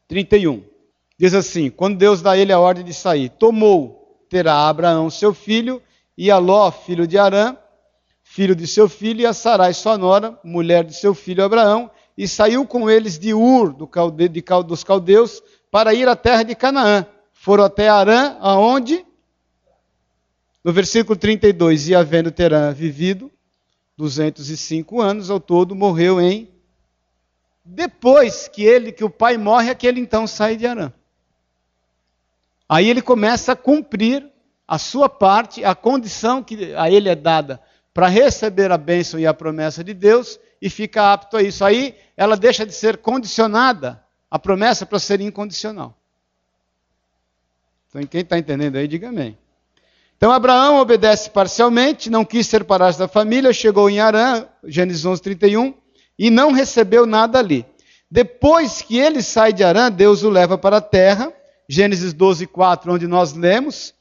31. Diz assim: Quando Deus dá a ele a ordem de sair, tomou, terá Abraão seu filho, e a Ló, filho de Arã, filho de seu filho, e a Sarai, sua nora, mulher de seu filho Abraão, e saiu com eles de Ur, do calde, de, dos caldeus, para ir à terra de Canaã. Foram até Arã, aonde? No versículo 32, e havendo Terã vivido 205 anos ao todo, morreu em depois que ele, que o pai morre, aquele então sai de Arã. Aí ele começa a cumprir a sua parte, a condição que a ele é dada para receber a bênção e a promessa de Deus e fica apto a isso. Aí ela deixa de ser condicionada, a promessa para ser incondicional. Então, quem está entendendo aí, diga amém. Então Abraão obedece parcialmente, não quis separar da família, chegou em Arã, Gênesis 11, 31, e não recebeu nada ali. Depois que ele sai de Arã, Deus o leva para a terra, Gênesis 12, 4, onde nós lemos,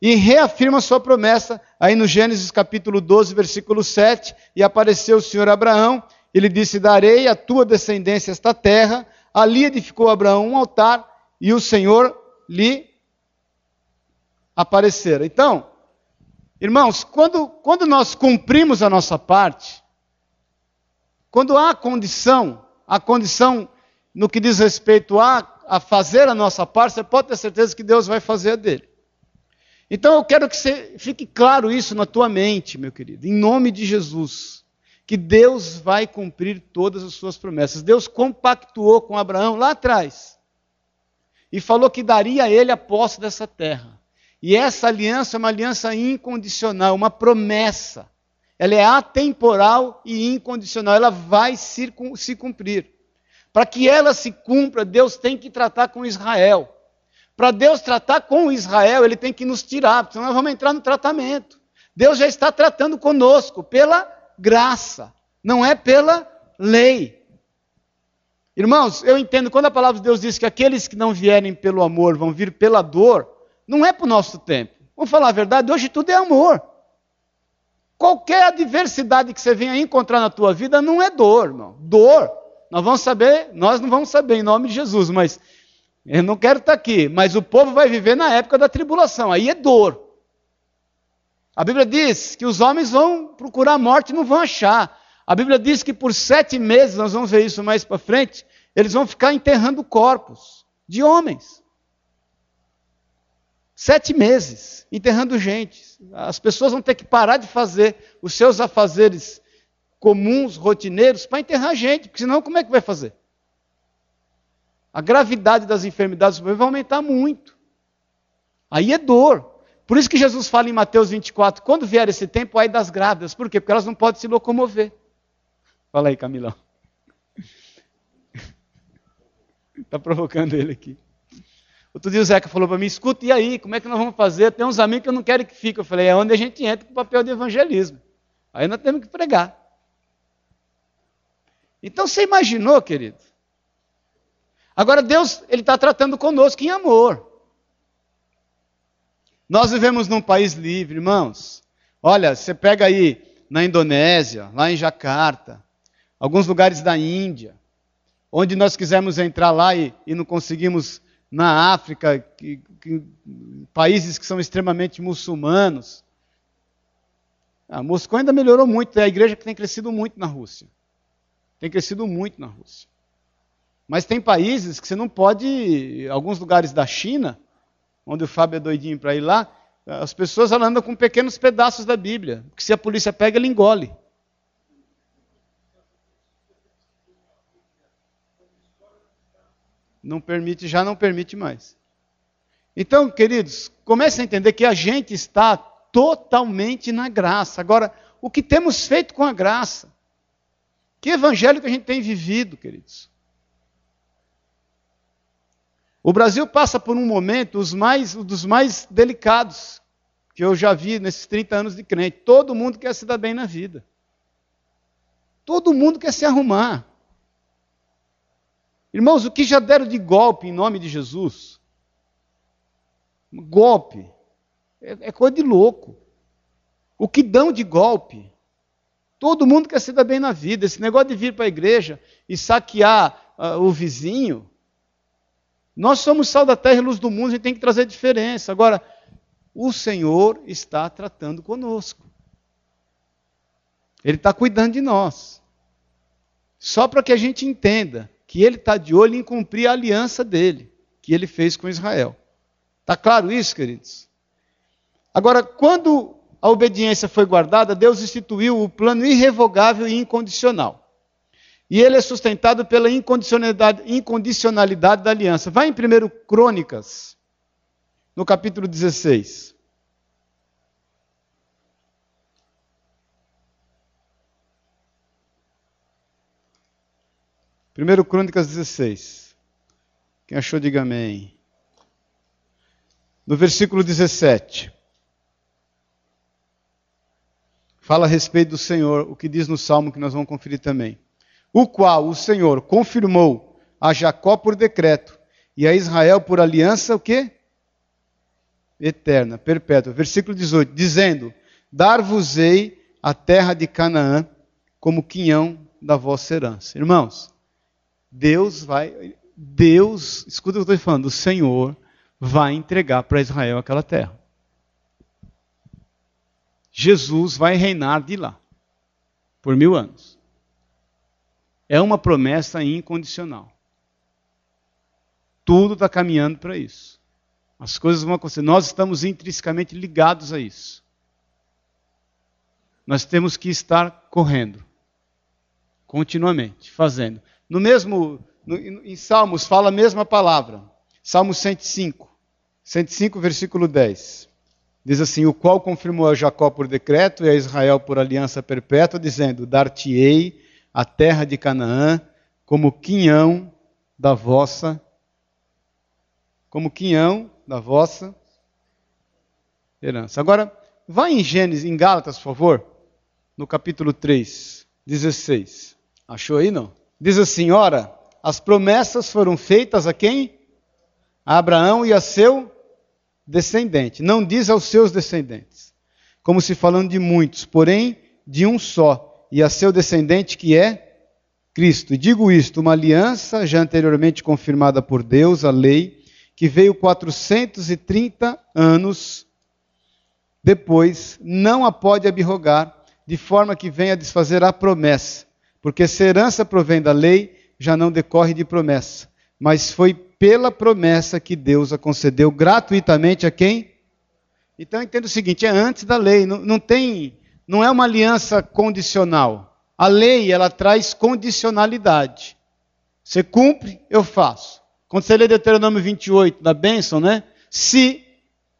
e reafirma sua promessa aí no Gênesis capítulo 12, versículo 7, e apareceu o Senhor Abraão, ele disse: Darei à tua descendência esta terra. Ali edificou Abraão um altar e o Senhor lhe aparecera. Então, irmãos, quando, quando nós cumprimos a nossa parte, quando há condição, a condição no que diz respeito a, a fazer a nossa parte, você pode ter certeza que Deus vai fazer a dele. Então eu quero que você fique claro isso na tua mente, meu querido, em nome de Jesus, que Deus vai cumprir todas as suas promessas. Deus compactuou com Abraão lá atrás e falou que daria a ele a posse dessa terra. E essa aliança é uma aliança incondicional, uma promessa. Ela é atemporal e incondicional, ela vai se, se cumprir. Para que ela se cumpra, Deus tem que tratar com Israel. Para Deus tratar com Israel, ele tem que nos tirar, senão nós vamos entrar no tratamento. Deus já está tratando conosco pela graça, não é pela lei. Irmãos, eu entendo quando a palavra de Deus diz que aqueles que não vierem pelo amor vão vir pela dor, não é para o nosso tempo. Vamos falar a verdade, hoje tudo é amor. Qualquer adversidade que você venha encontrar na tua vida não é dor, irmão. Dor, nós vamos saber, nós não vamos saber em nome de Jesus, mas eu não quero estar aqui, mas o povo vai viver na época da tribulação, aí é dor. A Bíblia diz que os homens vão procurar a morte e não vão achar. A Bíblia diz que por sete meses, nós vamos ver isso mais para frente, eles vão ficar enterrando corpos de homens. Sete meses, enterrando gente. As pessoas vão ter que parar de fazer os seus afazeres comuns, rotineiros, para enterrar gente, porque senão como é que vai fazer? a gravidade das enfermidades vai aumentar muito. Aí é dor. Por isso que Jesus fala em Mateus 24, quando vier esse tempo, aí das grávidas. Por quê? Porque elas não podem se locomover. Fala aí, Camilão. Está provocando ele aqui. Outro dia o Zeca falou para mim, escuta, e aí, como é que nós vamos fazer? Tem uns amigos que eu não quero que fiquem. Eu falei, é onde a gente entra com o papel de evangelismo. Aí nós temos que pregar. Então você imaginou, querido, Agora, Deus, Ele está tratando conosco em amor. Nós vivemos num país livre, irmãos. Olha, você pega aí na Indonésia, lá em Jacarta, alguns lugares da Índia, onde nós quisemos entrar lá e, e não conseguimos na África, que, que, países que são extremamente muçulmanos. A Moscou ainda melhorou muito, é a igreja que tem crescido muito na Rússia. Tem crescido muito na Rússia. Mas tem países que você não pode, alguns lugares da China, onde o Fábio é doidinho para ir lá, as pessoas andam com pequenos pedaços da Bíblia, que se a polícia pega, ele engole. Não permite, já não permite mais. Então, queridos, comece a entender que a gente está totalmente na graça. Agora, o que temos feito com a graça? Que evangelho que a gente tem vivido, queridos? O Brasil passa por um momento os mais, dos mais delicados que eu já vi nesses 30 anos de crente. Todo mundo quer se dar bem na vida. Todo mundo quer se arrumar. Irmãos, o que já deram de golpe em nome de Jesus? Golpe. É, é coisa de louco. O que dão de golpe? Todo mundo quer se dar bem na vida. Esse negócio de vir para a igreja e saquear uh, o vizinho. Nós somos sal da terra e luz do mundo, a gente tem que trazer diferença. Agora, o Senhor está tratando conosco. Ele está cuidando de nós. Só para que a gente entenda que ele está de olho em cumprir a aliança dele, que ele fez com Israel. Está claro isso, queridos? Agora, quando a obediência foi guardada, Deus instituiu o plano irrevogável e incondicional. E ele é sustentado pela incondicionalidade, incondicionalidade da aliança. Vai em 1 Crônicas, no capítulo 16. Primeiro Crônicas 16. Quem achou, diga amém. No versículo 17. Fala a respeito do Senhor, o que diz no Salmo que nós vamos conferir também. O qual o Senhor confirmou a Jacó por decreto e a Israel por aliança o quê? Eterna, perpétua. Versículo 18, dizendo: Dar-vos-ei a terra de Canaã como quinhão da vossa herança. Irmãos, Deus vai, Deus, escuta o que eu estou falando, o Senhor vai entregar para Israel aquela terra. Jesus vai reinar de lá, por mil anos. É uma promessa incondicional. Tudo está caminhando para isso. As coisas vão acontecer. Nós estamos intrinsecamente ligados a isso. Nós temos que estar correndo, continuamente, fazendo. No mesmo, no, em Salmos fala a mesma palavra. Salmo 105, 105, versículo 10. Diz assim: O qual confirmou a Jacó por decreto e a Israel por aliança perpétua, dizendo: Dar-te-ei a terra de Canaã como quinhão da vossa como quinhão da vossa herança. Agora, vai em Gênesis, em Gálatas, por favor, no capítulo 3, 16. Achou aí, não? Diz assim: ora, as promessas foram feitas a quem? A Abraão e a seu descendente. Não diz aos seus descendentes, como se falando de muitos, porém de um só, e a seu descendente que é Cristo. E digo isto, uma aliança já anteriormente confirmada por Deus, a lei, que veio 430 anos depois, não a pode abrogar, de forma que venha a desfazer a promessa porque se herança provém da lei, já não decorre de promessa, mas foi pela promessa que Deus a concedeu gratuitamente a quem? Então entenda o seguinte: é antes da lei, não, não tem, não é uma aliança condicional. A lei ela traz condicionalidade. Você cumpre, eu faço. Quando você lê Deuteronômio 28 da bênção, né? Se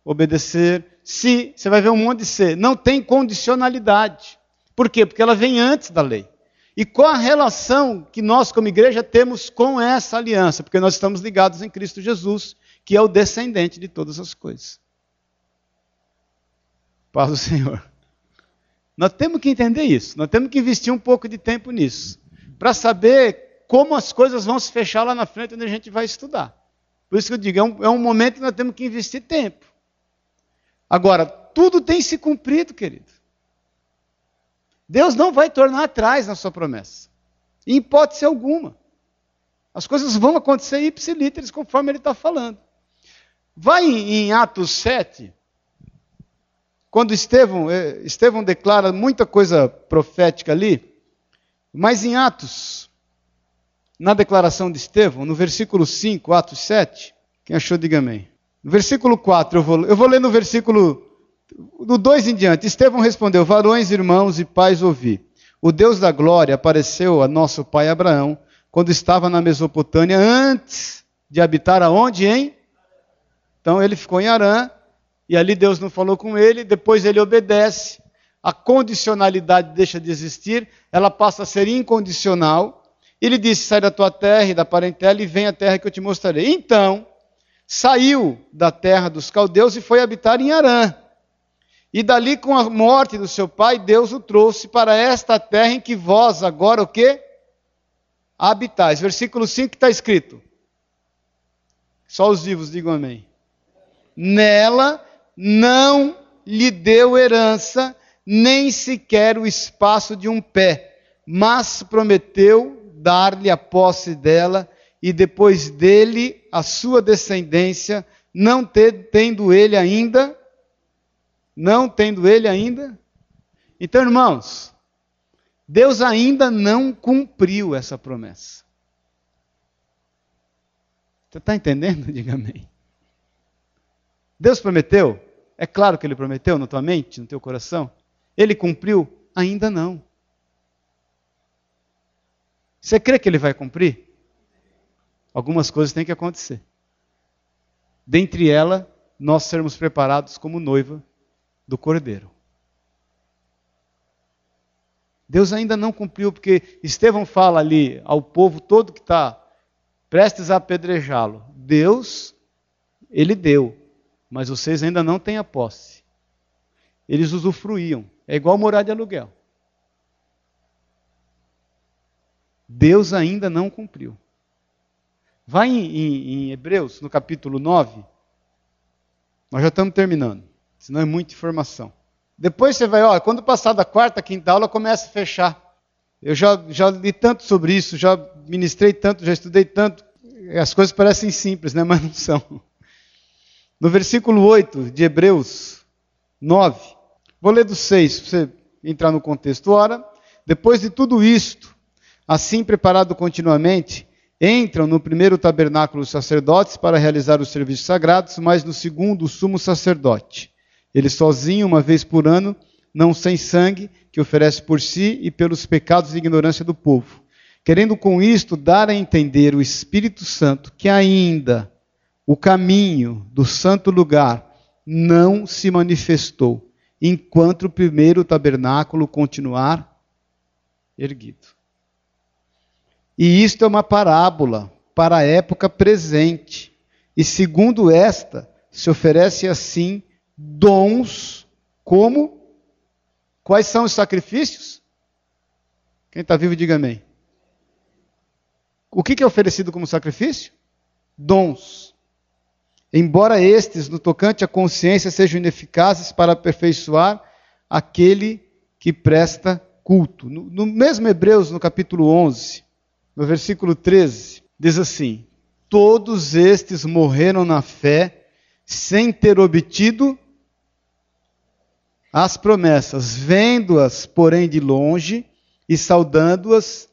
obedecer, se, você vai ver um monte de se. Não tem condicionalidade. Por quê? Porque ela vem antes da lei. E qual a relação que nós, como igreja, temos com essa aliança? Porque nós estamos ligados em Cristo Jesus, que é o descendente de todas as coisas. Paz do Senhor. Nós temos que entender isso, nós temos que investir um pouco de tempo nisso, para saber como as coisas vão se fechar lá na frente, onde a gente vai estudar. Por isso que eu digo, é um, é um momento que nós temos que investir tempo. Agora, tudo tem se cumprido, querido. Deus não vai tornar atrás na sua promessa. Em hipótese alguma. As coisas vão acontecer ipsilíteres conforme ele está falando. Vai em Atos 7, quando Estevão, eh, Estevão declara muita coisa profética ali, mas em Atos, na declaração de Estevão, no versículo 5, Atos 7, quem achou, diga amém. No versículo 4, eu vou, eu vou ler no versículo do 2 em diante, Estevão respondeu: Varões, irmãos e pais, ouvi. O Deus da glória apareceu a nosso pai Abraão quando estava na Mesopotâmia, antes de habitar aonde, hein? Então ele ficou em Arã, e ali Deus não falou com ele, depois ele obedece. a condicionalidade deixa de existir, ela passa a ser incondicional. Ele disse: Sai da tua terra e da parentela e vem à terra que eu te mostrarei. Então, saiu da terra dos caldeus e foi habitar em Arã. E dali, com a morte do seu pai, Deus o trouxe para esta terra em que vós agora o quê? Habitais. Versículo 5 está escrito. Só os vivos digam amém. Nela não lhe deu herança, nem sequer o espaço de um pé, mas prometeu dar-lhe a posse dela e depois dele a sua descendência, não tendo ele ainda, não tendo ele ainda. Então, irmãos, Deus ainda não cumpriu essa promessa. Você está entendendo? Diga amém. Deus prometeu? É claro que ele prometeu na tua mente, no teu coração. Ele cumpriu? Ainda não. Você crê que ele vai cumprir? Algumas coisas têm que acontecer. Dentre elas, nós sermos preparados como noiva do Cordeiro. Deus ainda não cumpriu, porque Estevão fala ali ao povo todo que está prestes a apedrejá-lo: Deus, ele deu, mas vocês ainda não têm a posse. Eles usufruíam. É igual morar de aluguel. Deus ainda não cumpriu. Vai em, em, em, Hebreus, no capítulo 9. Nós já estamos terminando, senão é muita informação. Depois você vai, ó, quando passar da quarta, quinta aula, começa a fechar. Eu já, já li tanto sobre isso, já ministrei tanto, já estudei tanto. As coisas parecem simples, né? mas não são. No versículo 8 de Hebreus 9, Vou ler do 6 para você entrar no contexto. Ora, depois de tudo isto, assim preparado continuamente, entram no primeiro tabernáculo os sacerdotes para realizar os serviços sagrados, mas no segundo o sumo sacerdote. Ele sozinho, uma vez por ano, não sem sangue, que oferece por si e pelos pecados e ignorância do povo. Querendo com isto dar a entender o Espírito Santo que ainda o caminho do santo lugar não se manifestou enquanto o primeiro tabernáculo continuar erguido. E isto é uma parábola para a época presente. E segundo esta, se oferece assim dons como quais são os sacrifícios? Quem está vivo, diga amém. O que é oferecido como sacrifício? Dons embora estes, no tocante à consciência, sejam ineficazes para aperfeiçoar aquele que presta culto. No, no, mesmo Hebreus, no capítulo 11, no versículo 13, diz assim: Todos estes morreram na fé, sem ter obtido as promessas, vendo-as, porém, de longe, e saudando-as,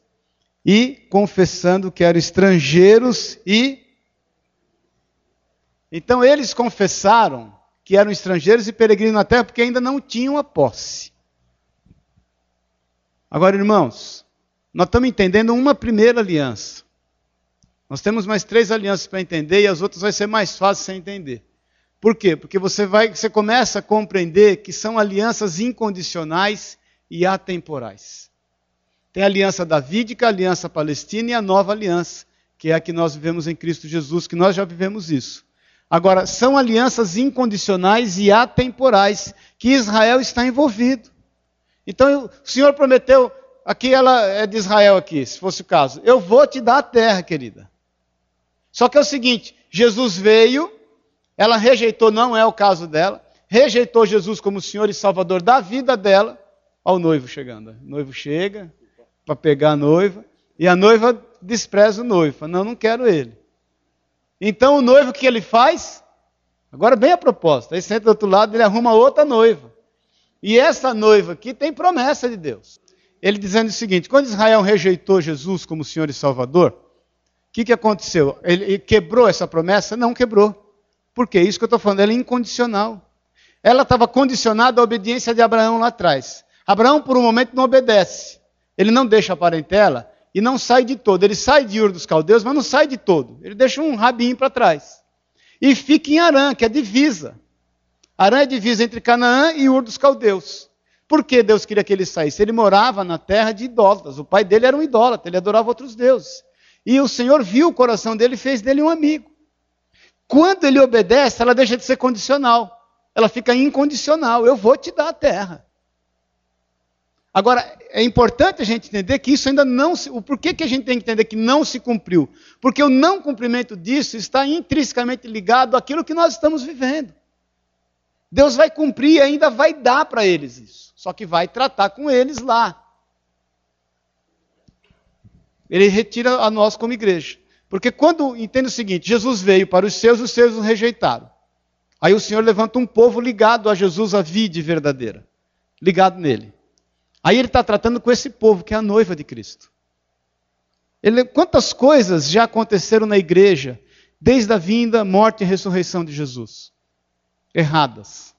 e confessando que eram estrangeiros e então eles confessaram que eram estrangeiros e peregrinos na terra porque ainda não tinham a posse. Agora, irmãos, nós estamos entendendo uma primeira aliança. Nós temos mais três alianças para entender e as outras vai ser mais fácil você entender. Por quê? Porque você vai, você começa a compreender que são alianças incondicionais e atemporais. Tem a aliança davídica, a aliança palestina e a nova aliança, que é a que nós vivemos em Cristo Jesus, que nós já vivemos isso. Agora, são alianças incondicionais e atemporais que Israel está envolvido. Então, o Senhor prometeu, aqui ela é de Israel aqui, se fosse o caso, eu vou te dar a terra, querida. Só que é o seguinte, Jesus veio, ela rejeitou, não é o caso dela, rejeitou Jesus como Senhor e Salvador da vida dela, ao noivo chegando. O noivo chega para pegar a noiva, e a noiva despreza o noivo, fala, não, não quero ele. Então o noivo o que ele faz? Agora bem a proposta. Aí senta do outro lado, ele arruma outra noiva. E essa noiva aqui tem promessa de Deus. Ele dizendo o seguinte: quando Israel rejeitou Jesus como Senhor e Salvador, o que, que aconteceu? Ele quebrou essa promessa? Não quebrou. Por quê? Isso que eu estou falando, ela é incondicional. Ela estava condicionada à obediência de Abraão lá atrás. Abraão, por um momento, não obedece. Ele não deixa a parentela, e não sai de todo. Ele sai de Ur dos Caldeus, mas não sai de todo. Ele deixa um rabinho para trás. E fica em Arã, que é divisa. Arã é divisa entre Canaã e Ur dos Caldeus. Por que Deus queria que ele saísse? Ele morava na terra de idólatras. O pai dele era um idólatra, ele adorava outros deuses. E o Senhor viu o coração dele e fez dele um amigo. Quando ele obedece, ela deixa de ser condicional. Ela fica incondicional. Eu vou te dar a terra. Agora, é importante a gente entender que isso ainda não se. O porquê que a gente tem que entender que não se cumpriu? Porque o não cumprimento disso está intrinsecamente ligado àquilo que nós estamos vivendo. Deus vai cumprir e ainda vai dar para eles isso. Só que vai tratar com eles lá. Ele retira a nós como igreja. Porque quando, entende o seguinte, Jesus veio para os seus, os seus o rejeitaram. Aí o Senhor levanta um povo ligado a Jesus, a vide verdadeira. Ligado nele. Aí ele está tratando com esse povo, que é a noiva de Cristo. Ele, quantas coisas já aconteceram na igreja, desde a vinda, morte e ressurreição de Jesus? Erradas.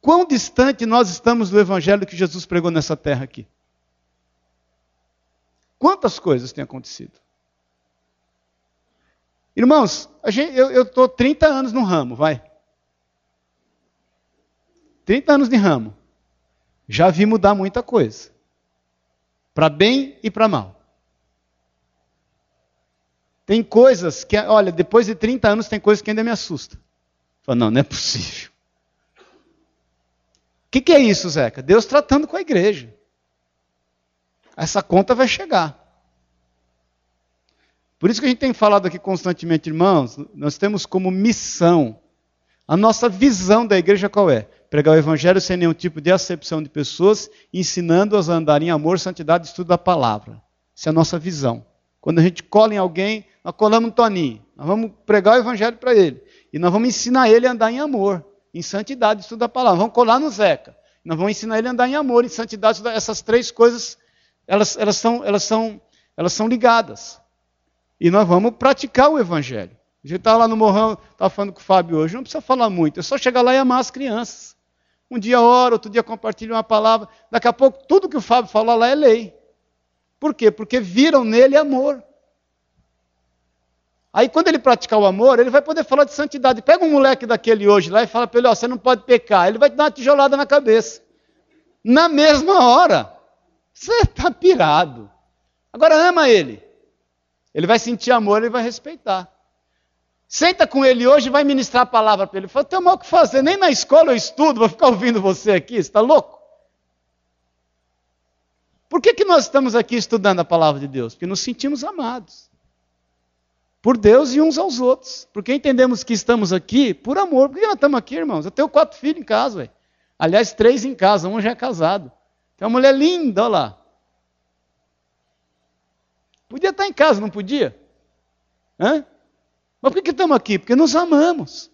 Quão distante nós estamos do evangelho que Jesus pregou nessa terra aqui? Quantas coisas têm acontecido? Irmãos, gente, eu estou 30 anos no ramo, vai. 30 anos de ramo. Já vi mudar muita coisa. Para bem e para mal. Tem coisas que, olha, depois de 30 anos, tem coisas que ainda me assustam. Falo, não, não é possível. O que, que é isso, Zeca? Deus tratando com a igreja. Essa conta vai chegar. Por isso que a gente tem falado aqui constantemente, irmãos, nós temos como missão, a nossa visão da igreja qual é? Pregar o evangelho sem nenhum tipo de acepção de pessoas, ensinando-as a andar em amor, santidade e estudo da palavra. Essa é a nossa visão. Quando a gente cola em alguém, nós colamos um Toninho. Nós vamos pregar o evangelho para ele. E nós vamos ensinar ele a andar em amor, em santidade, estudo da palavra. Vamos colar no Zeca. Nós vamos ensinar ele a andar em amor, em santidade. Essas três coisas, elas, elas, são, elas, são, elas são ligadas. E nós vamos praticar o evangelho. A gente estava lá no Morrão, estava falando com o Fábio hoje, não precisa falar muito, é só chegar lá e amar as crianças. Um dia ora, outro dia compartilha uma palavra. Daqui a pouco, tudo que o Fábio fala lá é lei. Por quê? Porque viram nele amor. Aí quando ele praticar o amor, ele vai poder falar de santidade. Pega um moleque daquele hoje lá e fala para ele, ó, você não pode pecar. Ele vai te dar uma tijolada na cabeça. Na mesma hora. Você está pirado. Agora ama ele. Ele vai sentir amor, ele vai respeitar. Senta com ele hoje e vai ministrar a palavra para ele. Fala, tem mal o que fazer, nem na escola eu estudo, vou ficar ouvindo você aqui, você está louco? Por que, que nós estamos aqui estudando a palavra de Deus? Porque nos sentimos amados por Deus e uns aos outros. Porque entendemos que estamos aqui por amor. Por que nós estamos aqui, irmãos? Eu tenho quatro filhos em casa, velho. Aliás, três em casa, um já é casado. Tem uma mulher linda, olha lá. Podia estar em casa, não podia? Hã? Mas por que estamos aqui? Porque nos amamos.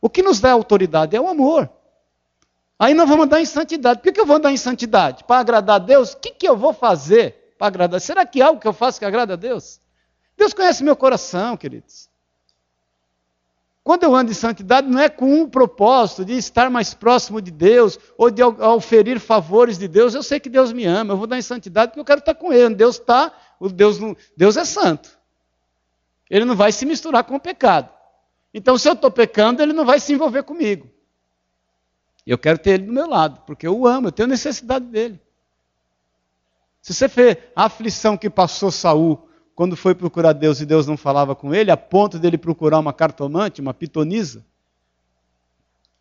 O que nos dá autoridade é o amor. Aí nós vamos andar em santidade. Por que eu vou andar em santidade? Para agradar a Deus? O que, que eu vou fazer para agradar? Será que há algo que eu faço que agrada a Deus? Deus conhece meu coração, queridos. Quando eu ando em santidade, não é com um propósito de estar mais próximo de Deus ou de oferir favores de Deus. Eu sei que Deus me ama, eu vou dar em santidade porque eu quero estar com Ele. Deus está, Deus, Deus é santo. Ele não vai se misturar com o pecado. Então, se eu estou pecando, Ele não vai se envolver comigo. Eu quero ter Ele do meu lado, porque eu o amo, eu tenho necessidade dele. Se você vê a aflição que passou Saul quando foi procurar Deus e Deus não falava com ele, a ponto dele procurar uma cartomante, uma pitonisa.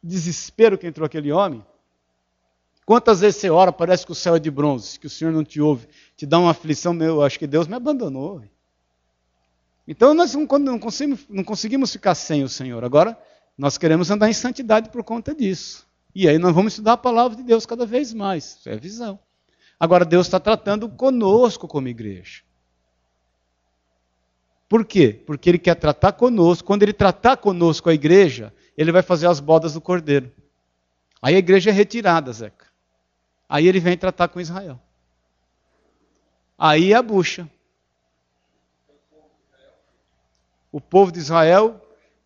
Desespero que entrou aquele homem. Quantas vezes você ora, parece que o céu é de bronze, que o Senhor não te ouve, te dá uma aflição, meu, acho que Deus me abandonou. Então nós não conseguimos, não conseguimos ficar sem o Senhor. Agora, nós queremos andar em santidade por conta disso. E aí nós vamos estudar a palavra de Deus cada vez mais. Isso é visão. Agora, Deus está tratando conosco como igreja. Por quê? Porque ele quer tratar conosco. Quando ele tratar conosco a igreja, ele vai fazer as bodas do cordeiro. Aí a igreja é retirada, Zeca. Aí ele vem tratar com Israel. Aí é a bucha. O povo de Israel,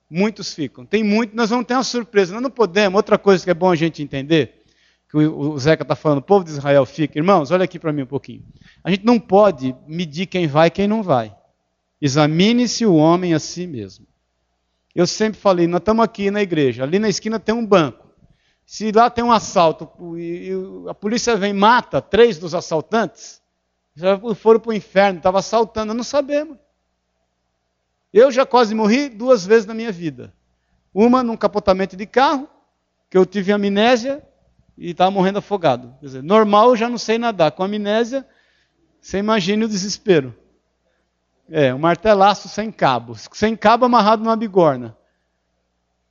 muitos ficam. Tem muito, nós vamos ter uma surpresa. Nós não podemos. Outra coisa que é bom a gente entender, que o Zeca está falando, o povo de Israel fica. Irmãos, olha aqui para mim um pouquinho. A gente não pode medir quem vai e quem não vai. Examine-se o homem a si mesmo. Eu sempre falei, nós estamos aqui na igreja, ali na esquina tem um banco. Se lá tem um assalto e a polícia vem e mata três dos assaltantes, já foram para o inferno, estavam assaltando, não sabemos. Eu já quase morri duas vezes na minha vida. Uma num capotamento de carro, que eu tive amnésia e estava morrendo afogado. Quer dizer, normal eu já não sei nadar. Com amnésia, você imagine o desespero. É, um martelaço sem cabo. Sem cabo amarrado numa bigorna.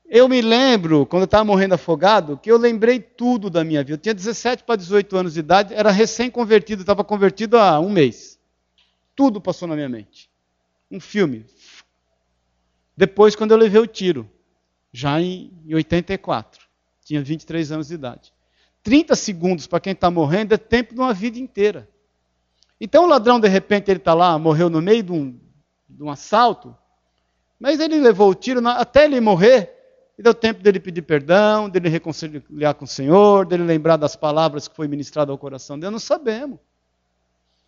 Eu me lembro, quando eu estava morrendo afogado, que eu lembrei tudo da minha vida. Eu tinha 17 para 18 anos de idade, era recém-convertido, estava convertido há um mês. Tudo passou na minha mente. Um filme. Depois, quando eu levei o tiro, já em 84, tinha 23 anos de idade. 30 segundos para quem está morrendo é tempo de uma vida inteira. Então o ladrão, de repente, ele está lá, morreu no meio de um, de um assalto, mas ele levou o tiro, até ele morrer, e deu tempo dele pedir perdão, dele reconciliar com o Senhor, dele lembrar das palavras que foi ministrado ao coração dele. Não sabemos.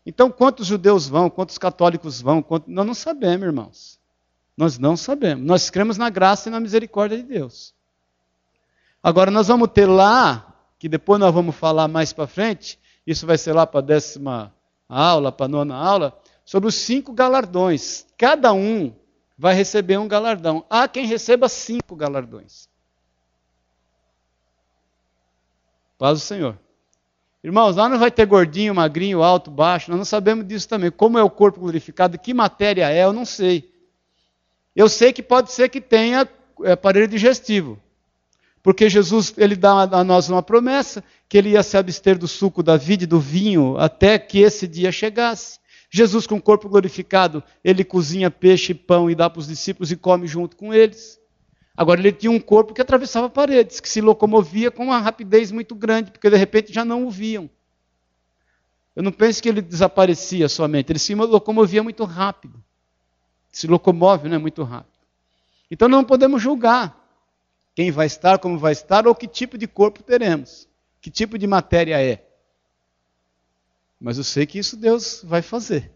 Então, quantos judeus vão, quantos católicos vão, quantos... nós não sabemos, irmãos. Nós não sabemos. Nós cremos na graça e na misericórdia de Deus. Agora, nós vamos ter lá, que depois nós vamos falar mais para frente, isso vai ser lá para a décima aula, para a nona aula, sobre os cinco galardões. Cada um vai receber um galardão. Há quem receba cinco galardões. Paz do Senhor. Irmãos, lá não vai ter gordinho, magrinho, alto, baixo, nós não sabemos disso também. Como é o corpo glorificado, que matéria é, eu não sei. Eu sei que pode ser que tenha é, aparelho digestivo. Porque Jesus ele dá a nós uma promessa que ele ia se abster do suco da vide e do vinho até que esse dia chegasse. Jesus, com o corpo glorificado, ele cozinha peixe e pão e dá para os discípulos e come junto com eles. Agora, ele tinha um corpo que atravessava paredes, que se locomovia com uma rapidez muito grande, porque de repente já não o viam. Eu não penso que ele desaparecia somente, ele se locomovia muito rápido. Se locomove né, muito rápido. Então não podemos julgar quem vai estar, como vai estar, ou que tipo de corpo teremos, que tipo de matéria é. Mas eu sei que isso Deus vai fazer.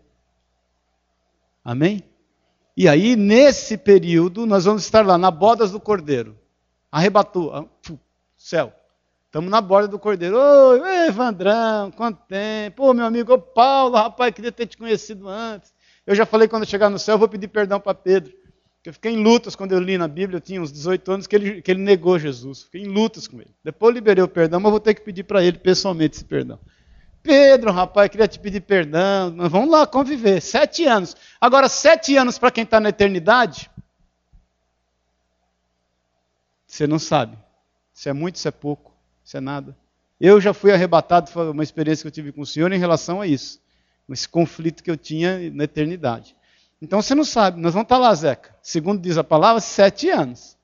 Amém? E aí, nesse período, nós vamos estar lá na bodas do cordeiro. Arrebatou, ah, céu. Estamos na borda do cordeiro. Oi, Evandrão, quanto tempo? Ô, meu amigo, ô, Paulo, rapaz, queria ter te conhecido antes. Eu já falei quando eu chegar no céu, eu vou pedir perdão para Pedro. Eu fiquei em lutas quando eu li na Bíblia, eu tinha uns 18 anos, que ele, que ele negou Jesus. Fiquei em lutas com ele. Depois eu liberei o perdão, mas vou ter que pedir para ele pessoalmente esse perdão. Pedro, rapaz, queria te pedir perdão. Nós vamos lá conviver. Sete anos. Agora, sete anos para quem está na eternidade, você não sabe. Se é muito, se é pouco, se é nada. Eu já fui arrebatado, foi uma experiência que eu tive com o Senhor em relação a isso. Esse conflito que eu tinha na eternidade. Então você não sabe. Nós vamos estar lá, Zeca. Segundo diz a palavra, sete anos.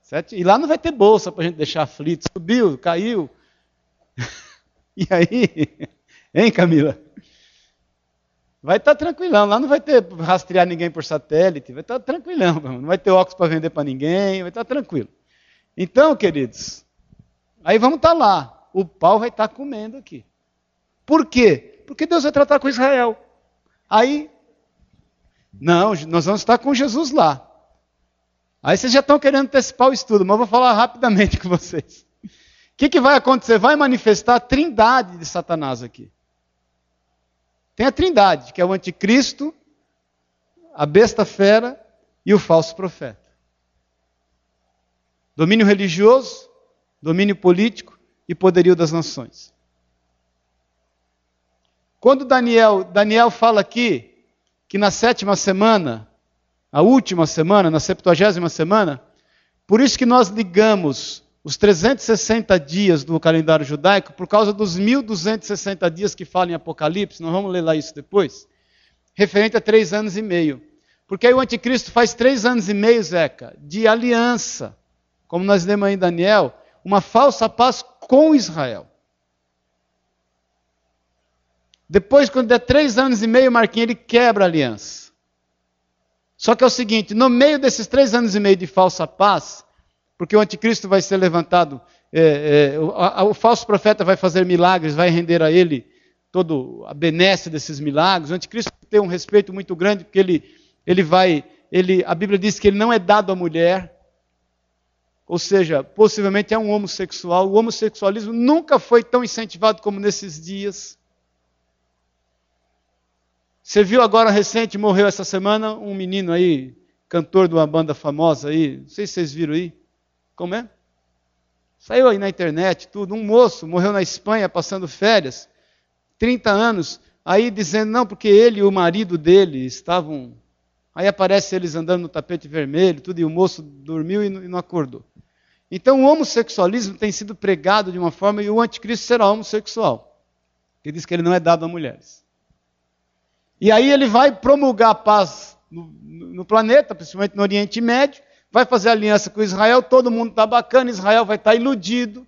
Sete, e lá não vai ter bolsa para a gente deixar aflito. Subiu, caiu. E aí, hein, Camila? Vai estar tranquilão, lá não vai ter rastrear ninguém por satélite, vai estar tranquilão, não vai ter óculos para vender para ninguém, vai estar tranquilo. Então, queridos, aí vamos estar lá, o pau vai estar comendo aqui. Por quê? Porque Deus vai tratar com Israel. Aí, não, nós vamos estar com Jesus lá. Aí vocês já estão querendo antecipar o estudo, mas eu vou falar rapidamente com vocês que, que vai acontecer? Vai manifestar a trindade de Satanás aqui. Tem a trindade, que é o anticristo, a besta fera e o falso profeta. Domínio religioso, domínio político e poderio das nações. Quando Daniel, Daniel fala aqui que na sétima semana, a última semana, na septuagésima semana, por isso que nós ligamos os 360 dias do calendário judaico por causa dos 1260 dias que falam em Apocalipse, nós vamos ler lá isso depois, referente a três anos e meio. Porque aí o anticristo faz três anos e meio, Zeca, de aliança, como nós lemos em Daniel, uma falsa paz com Israel. Depois, quando der três anos e meio, Marquinhos, ele quebra a aliança. Só que é o seguinte: no meio desses três anos e meio de falsa paz, porque o anticristo vai ser levantado, é, é, o, a, o, falso profeta vai fazer milagres, vai render a ele todo a benesse desses milagres. O anticristo tem um respeito muito grande, porque ele, ele vai, ele, a Bíblia diz que ele não é dado à mulher, ou seja, possivelmente é um homossexual. O homossexualismo nunca foi tão incentivado como nesses dias. Você viu agora recente, morreu essa semana, um menino aí, cantor de uma banda famosa aí, não sei se vocês viram aí. Como é? Saiu aí na internet, tudo. Um moço morreu na Espanha passando férias, 30 anos, aí dizendo, não, porque ele e o marido dele estavam. Aí aparece eles andando no tapete vermelho, tudo, e o moço dormiu e não acordou. Então o homossexualismo tem sido pregado de uma forma e o anticristo será homossexual. Ele diz que ele não é dado a mulheres. E aí ele vai promulgar paz no, no planeta, principalmente no Oriente Médio, vai fazer aliança com Israel, todo mundo está bacana, Israel vai estar tá iludido,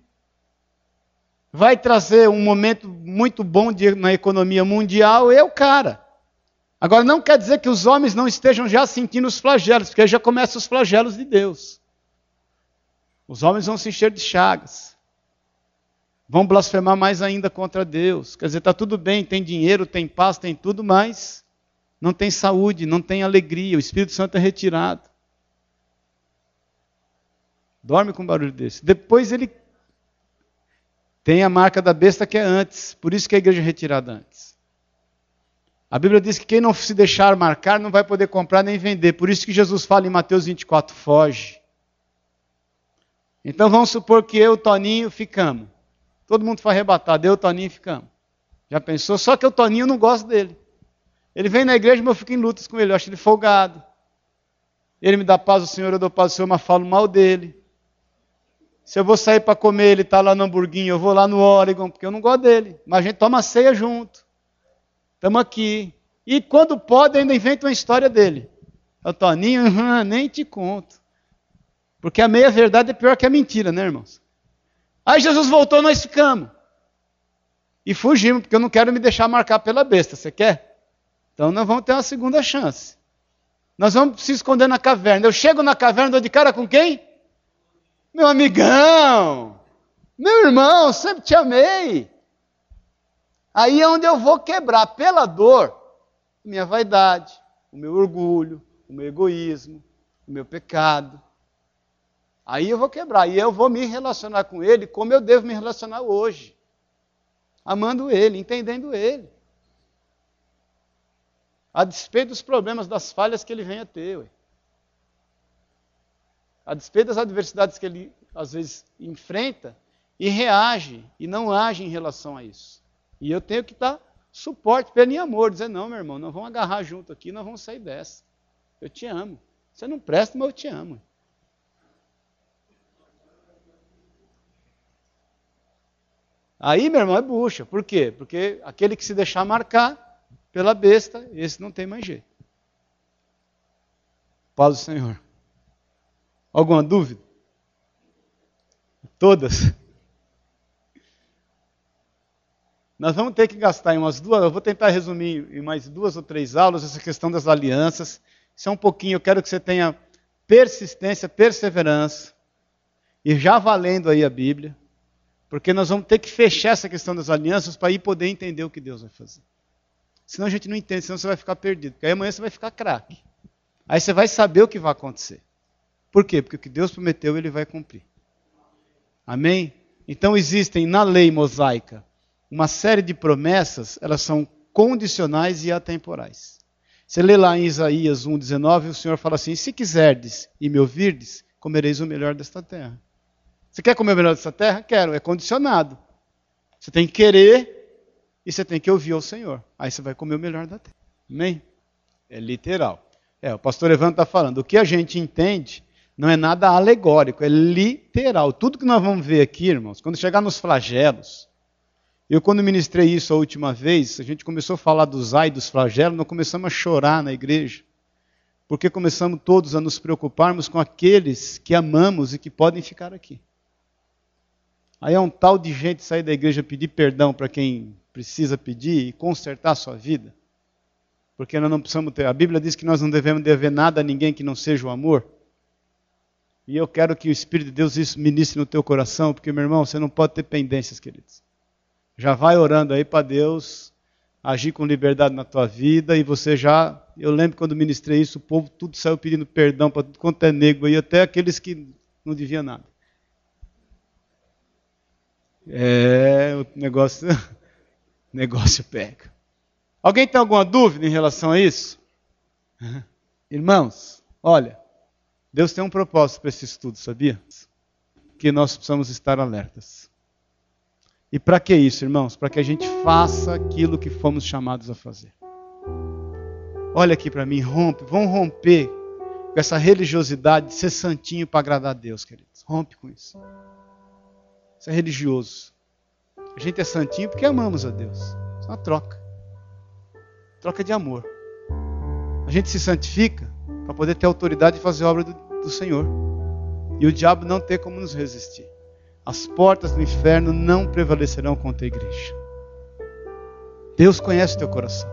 vai trazer um momento muito bom de, na economia mundial, é o cara. Agora, não quer dizer que os homens não estejam já sentindo os flagelos, porque aí já começam os flagelos de Deus. Os homens vão se encher de chagas. Vão blasfemar mais ainda contra Deus. Quer dizer, está tudo bem, tem dinheiro, tem paz, tem tudo, mas não tem saúde, não tem alegria. O Espírito Santo é retirado. Dorme com um barulho desse. Depois ele tem a marca da besta que é antes. Por isso que a igreja é retirada antes. A Bíblia diz que quem não se deixar marcar não vai poder comprar nem vender. Por isso que Jesus fala em Mateus 24: foge. Então vamos supor que eu Toninho ficamos. Todo mundo foi arrebatado, eu e o Toninho ficamos. Já pensou? Só que o Toninho não gosta dele. Ele vem na igreja, mas eu fico em lutas com ele, eu acho ele folgado. Ele me dá paz ao Senhor, eu dou paz ao Senhor, mas falo mal dele. Se eu vou sair para comer, ele está lá no hamburguinho, eu vou lá no Oregon, porque eu não gosto dele. Mas a gente toma ceia junto. Estamos aqui. E quando pode, ainda inventa uma história dele. O Toninho, nem te conto. Porque a meia verdade é pior que a mentira, né, irmãos? Aí Jesus voltou, nós ficamos. E fugimos, porque eu não quero me deixar marcar pela besta. Você quer? Então nós vamos ter uma segunda chance. Nós vamos se esconder na caverna. Eu chego na caverna, dou de cara com quem? Meu amigão! Meu irmão, sempre te amei. Aí é onde eu vou quebrar pela dor minha vaidade, o meu orgulho, o meu egoísmo, o meu pecado. Aí eu vou quebrar. E eu vou me relacionar com ele como eu devo me relacionar hoje. Amando ele, entendendo ele. A despeito dos problemas, das falhas que ele venha a ter. Ué. A despeito das adversidades que ele, às vezes, enfrenta e reage e não age em relação a isso. E eu tenho que dar suporte pelo em amor, dizer, não, meu irmão, nós vamos agarrar junto aqui, nós vamos sair dessa. Eu te amo. Você não presta, mas eu te amo. Aí, meu irmão, é bucha. Por quê? Porque aquele que se deixar marcar pela besta, esse não tem mais jeito. Paz do Senhor. Alguma dúvida? Todas. Nós vamos ter que gastar em umas duas, eu vou tentar resumir em mais duas ou três aulas essa questão das alianças. Isso é um pouquinho, eu quero que você tenha persistência, perseverança, e já valendo aí a Bíblia. Porque nós vamos ter que fechar essa questão das alianças para ir poder entender o que Deus vai fazer. Senão a gente não entende, senão você vai ficar perdido. Porque aí amanhã você vai ficar craque. Aí você vai saber o que vai acontecer. Por quê? Porque o que Deus prometeu, ele vai cumprir. Amém? Então existem na lei mosaica uma série de promessas, elas são condicionais e atemporais. Você lê lá em Isaías 1,19, o Senhor fala assim: Se quiserdes e me ouvirdes, comereis o melhor desta terra. Você quer comer o melhor dessa terra? Quero, é condicionado. Você tem que querer e você tem que ouvir ao Senhor. Aí você vai comer o melhor da terra. Amém? É literal. É, o pastor Evandro está falando. O que a gente entende não é nada alegórico, é literal. Tudo que nós vamos ver aqui, irmãos, quando chegar nos flagelos, eu quando ministrei isso a última vez, a gente começou a falar dos ai dos flagelos, nós começamos a chorar na igreja. Porque começamos todos a nos preocuparmos com aqueles que amamos e que podem ficar aqui. Aí é um tal de gente sair da igreja pedir perdão para quem precisa pedir e consertar a sua vida. Porque nós não precisamos ter. A Bíblia diz que nós não devemos dever nada a ninguém que não seja o amor. E eu quero que o Espírito de Deus isso ministre no teu coração, porque, meu irmão, você não pode ter pendências, queridos. Já vai orando aí para Deus agir com liberdade na tua vida e você já. Eu lembro quando ministrei isso, o povo tudo saiu pedindo perdão para tudo quanto é negro aí, até aqueles que não deviam nada. É, o negócio, o negócio pega. Alguém tem alguma dúvida em relação a isso? Irmãos, olha, Deus tem um propósito para esse estudo, sabia? Que nós precisamos estar alertas. E para que isso, irmãos? Para que a gente faça aquilo que fomos chamados a fazer. Olha aqui para mim, rompe, vão romper com essa religiosidade de ser santinho para agradar a Deus, queridos. Rompe com isso. Isso é religioso. A gente é santinho porque amamos a Deus. Isso é uma troca. Troca de amor. A gente se santifica para poder ter autoridade de fazer a obra do, do Senhor. E o diabo não ter como nos resistir. As portas do inferno não prevalecerão contra a igreja. Deus conhece o teu coração.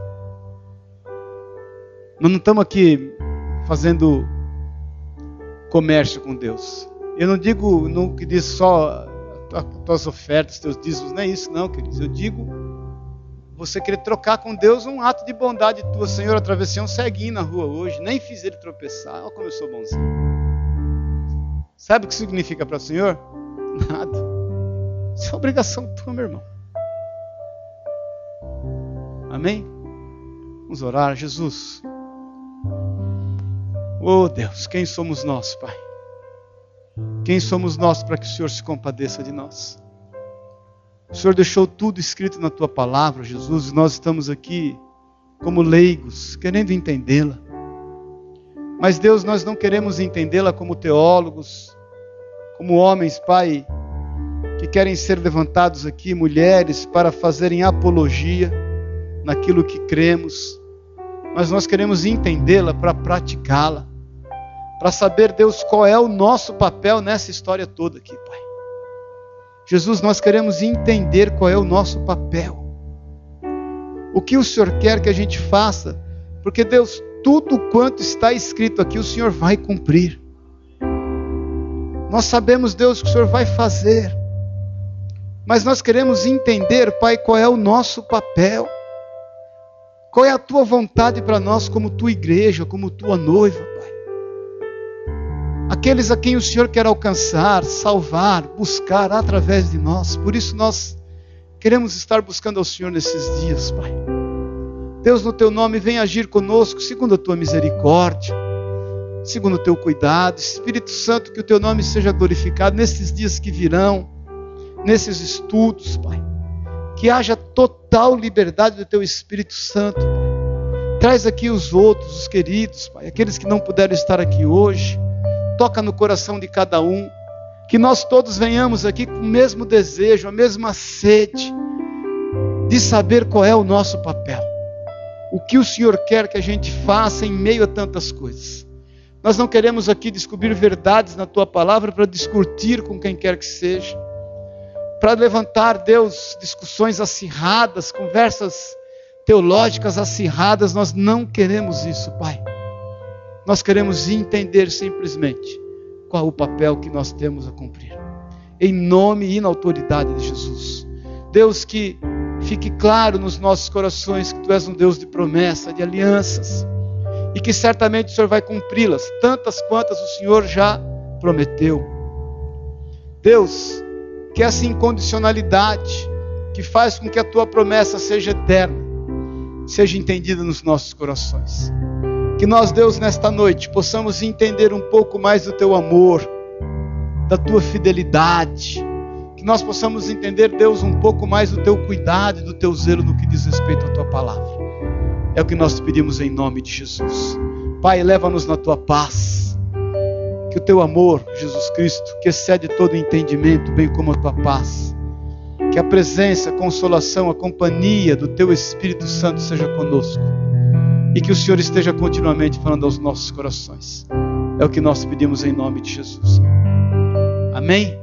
Nós não estamos aqui fazendo comércio com Deus. Eu não digo no que diz só tuas ofertas, teus dízimos, não é isso não, queridos. Eu digo você querer trocar com Deus um ato de bondade tua. Senhor, atravessei um ceguinho na rua hoje, nem fiz ele tropeçar. Olha como eu sou bonzinho. Sabe o que significa para o Senhor? Nada. Isso é obrigação tua, meu irmão. Amém? Vamos orar, Jesus. Oh Deus, quem somos nós, Pai? Quem somos nós para que o Senhor se compadeça de nós? O Senhor deixou tudo escrito na tua palavra, Jesus, e nós estamos aqui como leigos, querendo entendê-la. Mas, Deus, nós não queremos entendê-la como teólogos, como homens, Pai, que querem ser levantados aqui, mulheres, para fazerem apologia naquilo que cremos, mas nós queremos entendê-la para praticá-la para saber, Deus, qual é o nosso papel nessa história toda aqui, Pai. Jesus, nós queremos entender qual é o nosso papel. O que o Senhor quer que a gente faça, porque, Deus, tudo quanto está escrito aqui, o Senhor vai cumprir. Nós sabemos, Deus, que o Senhor vai fazer, mas nós queremos entender, Pai, qual é o nosso papel. Qual é a tua vontade para nós, como tua igreja, como tua noiva? Aqueles a quem o Senhor quer alcançar, salvar, buscar através de nós. Por isso nós queremos estar buscando ao Senhor nesses dias, Pai. Deus, no teu nome, vem agir conosco segundo a tua misericórdia, segundo o teu cuidado. Espírito Santo, que o teu nome seja glorificado nesses dias que virão, nesses estudos, Pai. Que haja total liberdade do teu Espírito Santo, Pai. Traz aqui os outros, os queridos, Pai, aqueles que não puderam estar aqui hoje toca no coração de cada um. Que nós todos venhamos aqui com o mesmo desejo, a mesma sede de saber qual é o nosso papel. O que o Senhor quer que a gente faça em meio a tantas coisas. Nós não queremos aqui descobrir verdades na tua palavra para discutir com quem quer que seja, para levantar, Deus, discussões acirradas, conversas teológicas acirradas. Nós não queremos isso, Pai. Nós queremos entender simplesmente qual o papel que nós temos a cumprir. Em nome e na autoridade de Jesus. Deus, que fique claro nos nossos corações que Tu és um Deus de promessa, de alianças, e que certamente o Senhor vai cumpri-las, tantas quantas o Senhor já prometeu. Deus, que essa incondicionalidade que faz com que a Tua promessa seja eterna, seja entendida nos nossos corações. Que nós, Deus, nesta noite possamos entender um pouco mais do teu amor, da tua fidelidade. Que nós possamos entender, Deus, um pouco mais do teu cuidado e do teu zelo no que diz respeito à tua palavra. É o que nós pedimos em nome de Jesus. Pai, leva-nos na tua paz. Que o teu amor, Jesus Cristo, que excede todo entendimento, bem como a tua paz, que a presença, a consolação, a companhia do teu Espírito Santo seja conosco e que o Senhor esteja continuamente falando aos nossos corações. É o que nós pedimos em nome de Jesus. Amém?